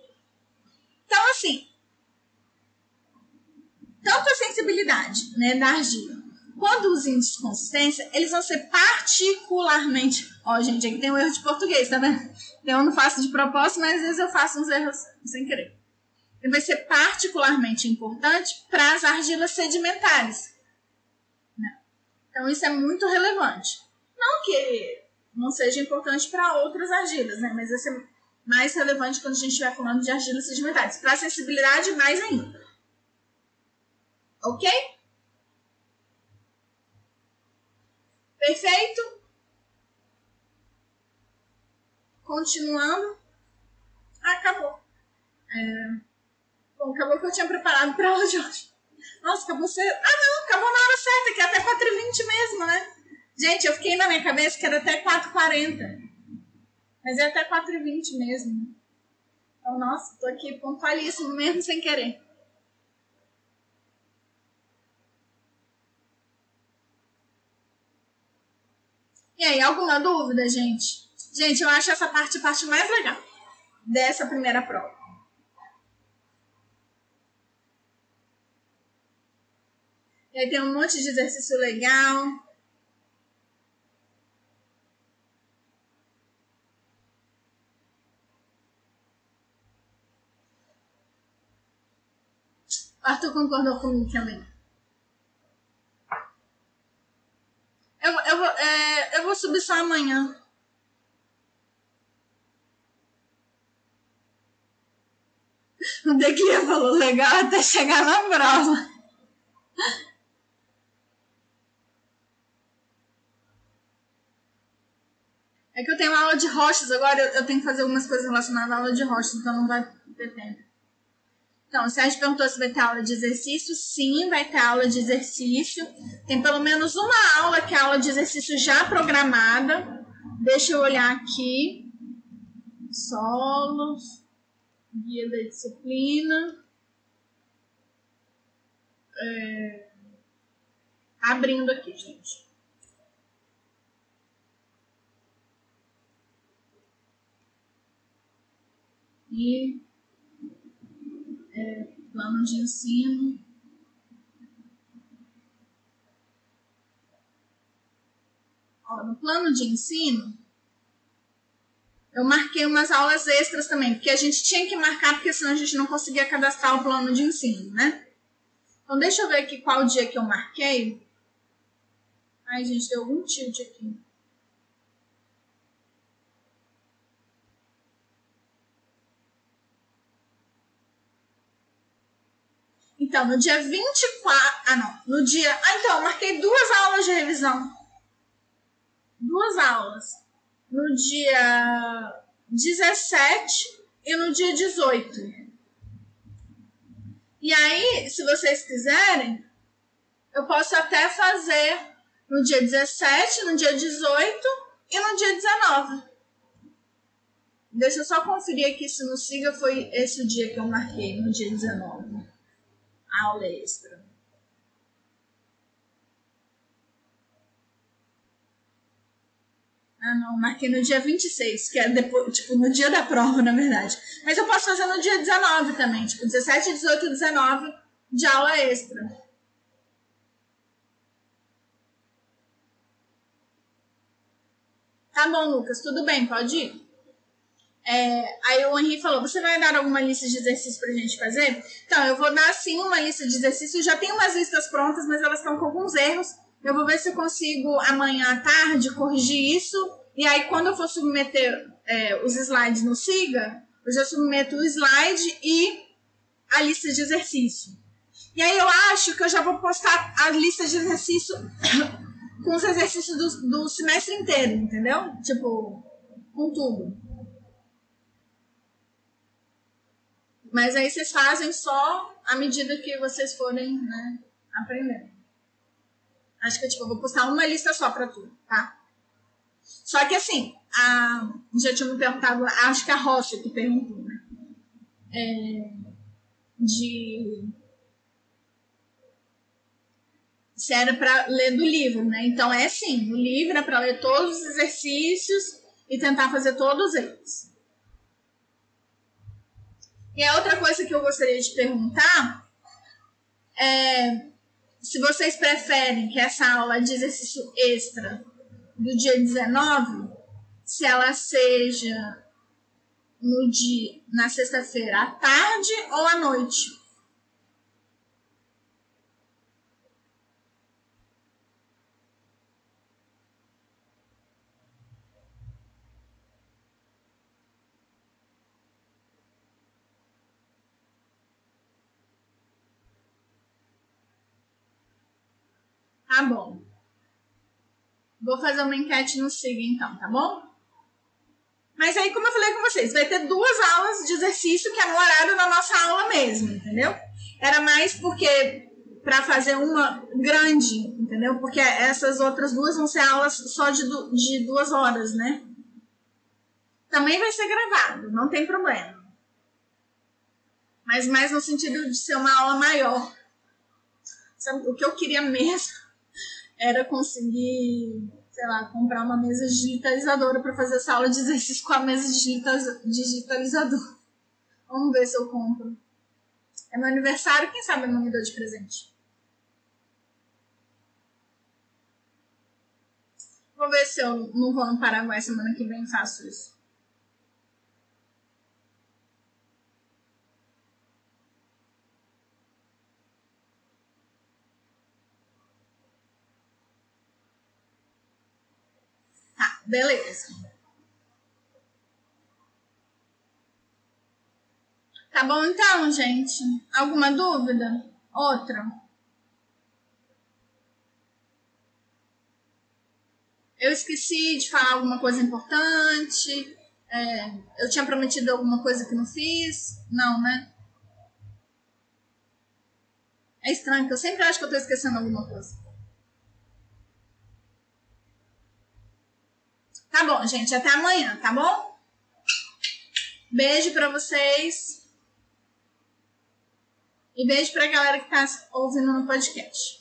Então, assim, tanto a sensibilidade né, da argila quanto os índices de consistência, eles vão ser particularmente. Ó, gente, aqui tem um erro de português, tá vendo? Eu não faço de propósito, mas às vezes eu faço uns erros sem querer. Ele vai ser particularmente importante para as argilas sedimentares. Né? Então, isso é muito relevante. Não que não seja importante para outras argilas, né? Mas vai ser mais relevante quando a gente estiver falando de argilas sedimentares. Para sensibilidade, mais ainda. Ok? Perfeito? Continuando. Ah, acabou. É... Bom, acabou que eu tinha preparado para aula de hoje. Nossa, acabou cedo. Ah, não, acabou na hora certa, que é até 4h20 mesmo, né? Gente, eu fiquei na minha cabeça que era até 4h40. Mas é até 4h20 mesmo. Então, nossa, tô aqui pontualíssimo mesmo sem querer. E aí, alguma dúvida, gente? Gente, eu acho essa parte a parte mais legal dessa primeira prova. E aí tem um monte de exercício legal. Arthur concordou comigo também. Eu, eu, vou, é, eu vou subir só amanhã. O Deguia falou legal até chegar na prova. É que eu tenho aula de rochas agora, eu tenho que fazer algumas coisas relacionadas à aula de rochas, então não vai ter tempo. Então, a gente perguntou se vai ter aula de exercício, sim, vai ter aula de exercício. Tem pelo menos uma aula que é aula de exercício já programada. Deixa eu olhar aqui. Solos, guia da disciplina. É... Abrindo aqui, gente. E é, plano de ensino. Ó, no plano de ensino, Eu marquei umas aulas extras também, porque a gente tinha que marcar, porque senão a gente não conseguia cadastrar o plano de ensino, né? Então, deixa eu ver aqui qual dia que eu marquei. Ai, gente, deu algum tilt aqui. Então, no dia 24. Ah, não. No dia. Ah, então, eu marquei duas aulas de revisão. Duas aulas. No dia 17 e no dia 18. E aí, se vocês quiserem, eu posso até fazer no dia 17, no dia 18 e no dia 19. Deixa eu só conferir aqui se no SIGA foi esse o dia que eu marquei, no dia 19. Aula extra. Ah, não, marquei no dia 26, que é depois, tipo, no dia da prova, na verdade. Mas eu posso fazer no dia 19 também, tipo, 17, 18 e 19 de aula extra. Tá bom, Lucas, tudo bem, pode ir. É, aí o Henri falou: Você vai dar alguma lista de exercícios pra gente fazer? Então, eu vou dar sim uma lista de exercícios. Já tem umas listas prontas, mas elas estão com alguns erros. Eu vou ver se eu consigo amanhã à tarde corrigir isso. E aí, quando eu for submeter é, os slides no Siga, eu já submeto o slide e a lista de exercício. E aí eu acho que eu já vou postar a lista de exercício com os exercícios do, do semestre inteiro, entendeu? Tipo, com tudo. Mas aí vocês fazem só à medida que vocês forem né, aprendendo. Acho que tipo, eu vou postar uma lista só para tudo, tá? Só que assim, a, já tinha me perguntado, acho que a Rocha que perguntou, né? É, de se era para ler do livro, né? Então é sim, o livro é para ler todos os exercícios e tentar fazer todos eles. E a outra coisa que eu gostaria de perguntar é se vocês preferem que essa aula de exercício extra do dia 19, se ela seja no dia, na sexta-feira à tarde ou à noite. Tá bom. Vou fazer uma enquete no SIG então, tá bom? Mas aí, como eu falei com vocês, vai ter duas aulas de exercício que é no horário da nossa aula mesmo, entendeu? Era mais porque para fazer uma grande, entendeu? Porque essas outras duas vão ser aulas só de, de duas horas, né? Também vai ser gravado, não tem problema. Mas mais no sentido de ser uma aula maior. O que eu queria mesmo era conseguir, sei lá, comprar uma mesa digitalizadora para fazer essa aula de exercício com a mesa digitalizadora. Vamos ver se eu compro. É meu aniversário, quem sabe eu não me dou de presente. Vou ver se eu não vou no Paraguai semana que vem faço isso. Beleza. Tá bom então, gente? Alguma dúvida? Outra? Eu esqueci de falar alguma coisa importante. É, eu tinha prometido alguma coisa que não fiz. Não, né? É estranho, porque eu sempre acho que eu tô esquecendo alguma coisa. Tá bom, gente. Até amanhã, tá bom? Beijo pra vocês. E beijo pra galera que tá ouvindo no podcast.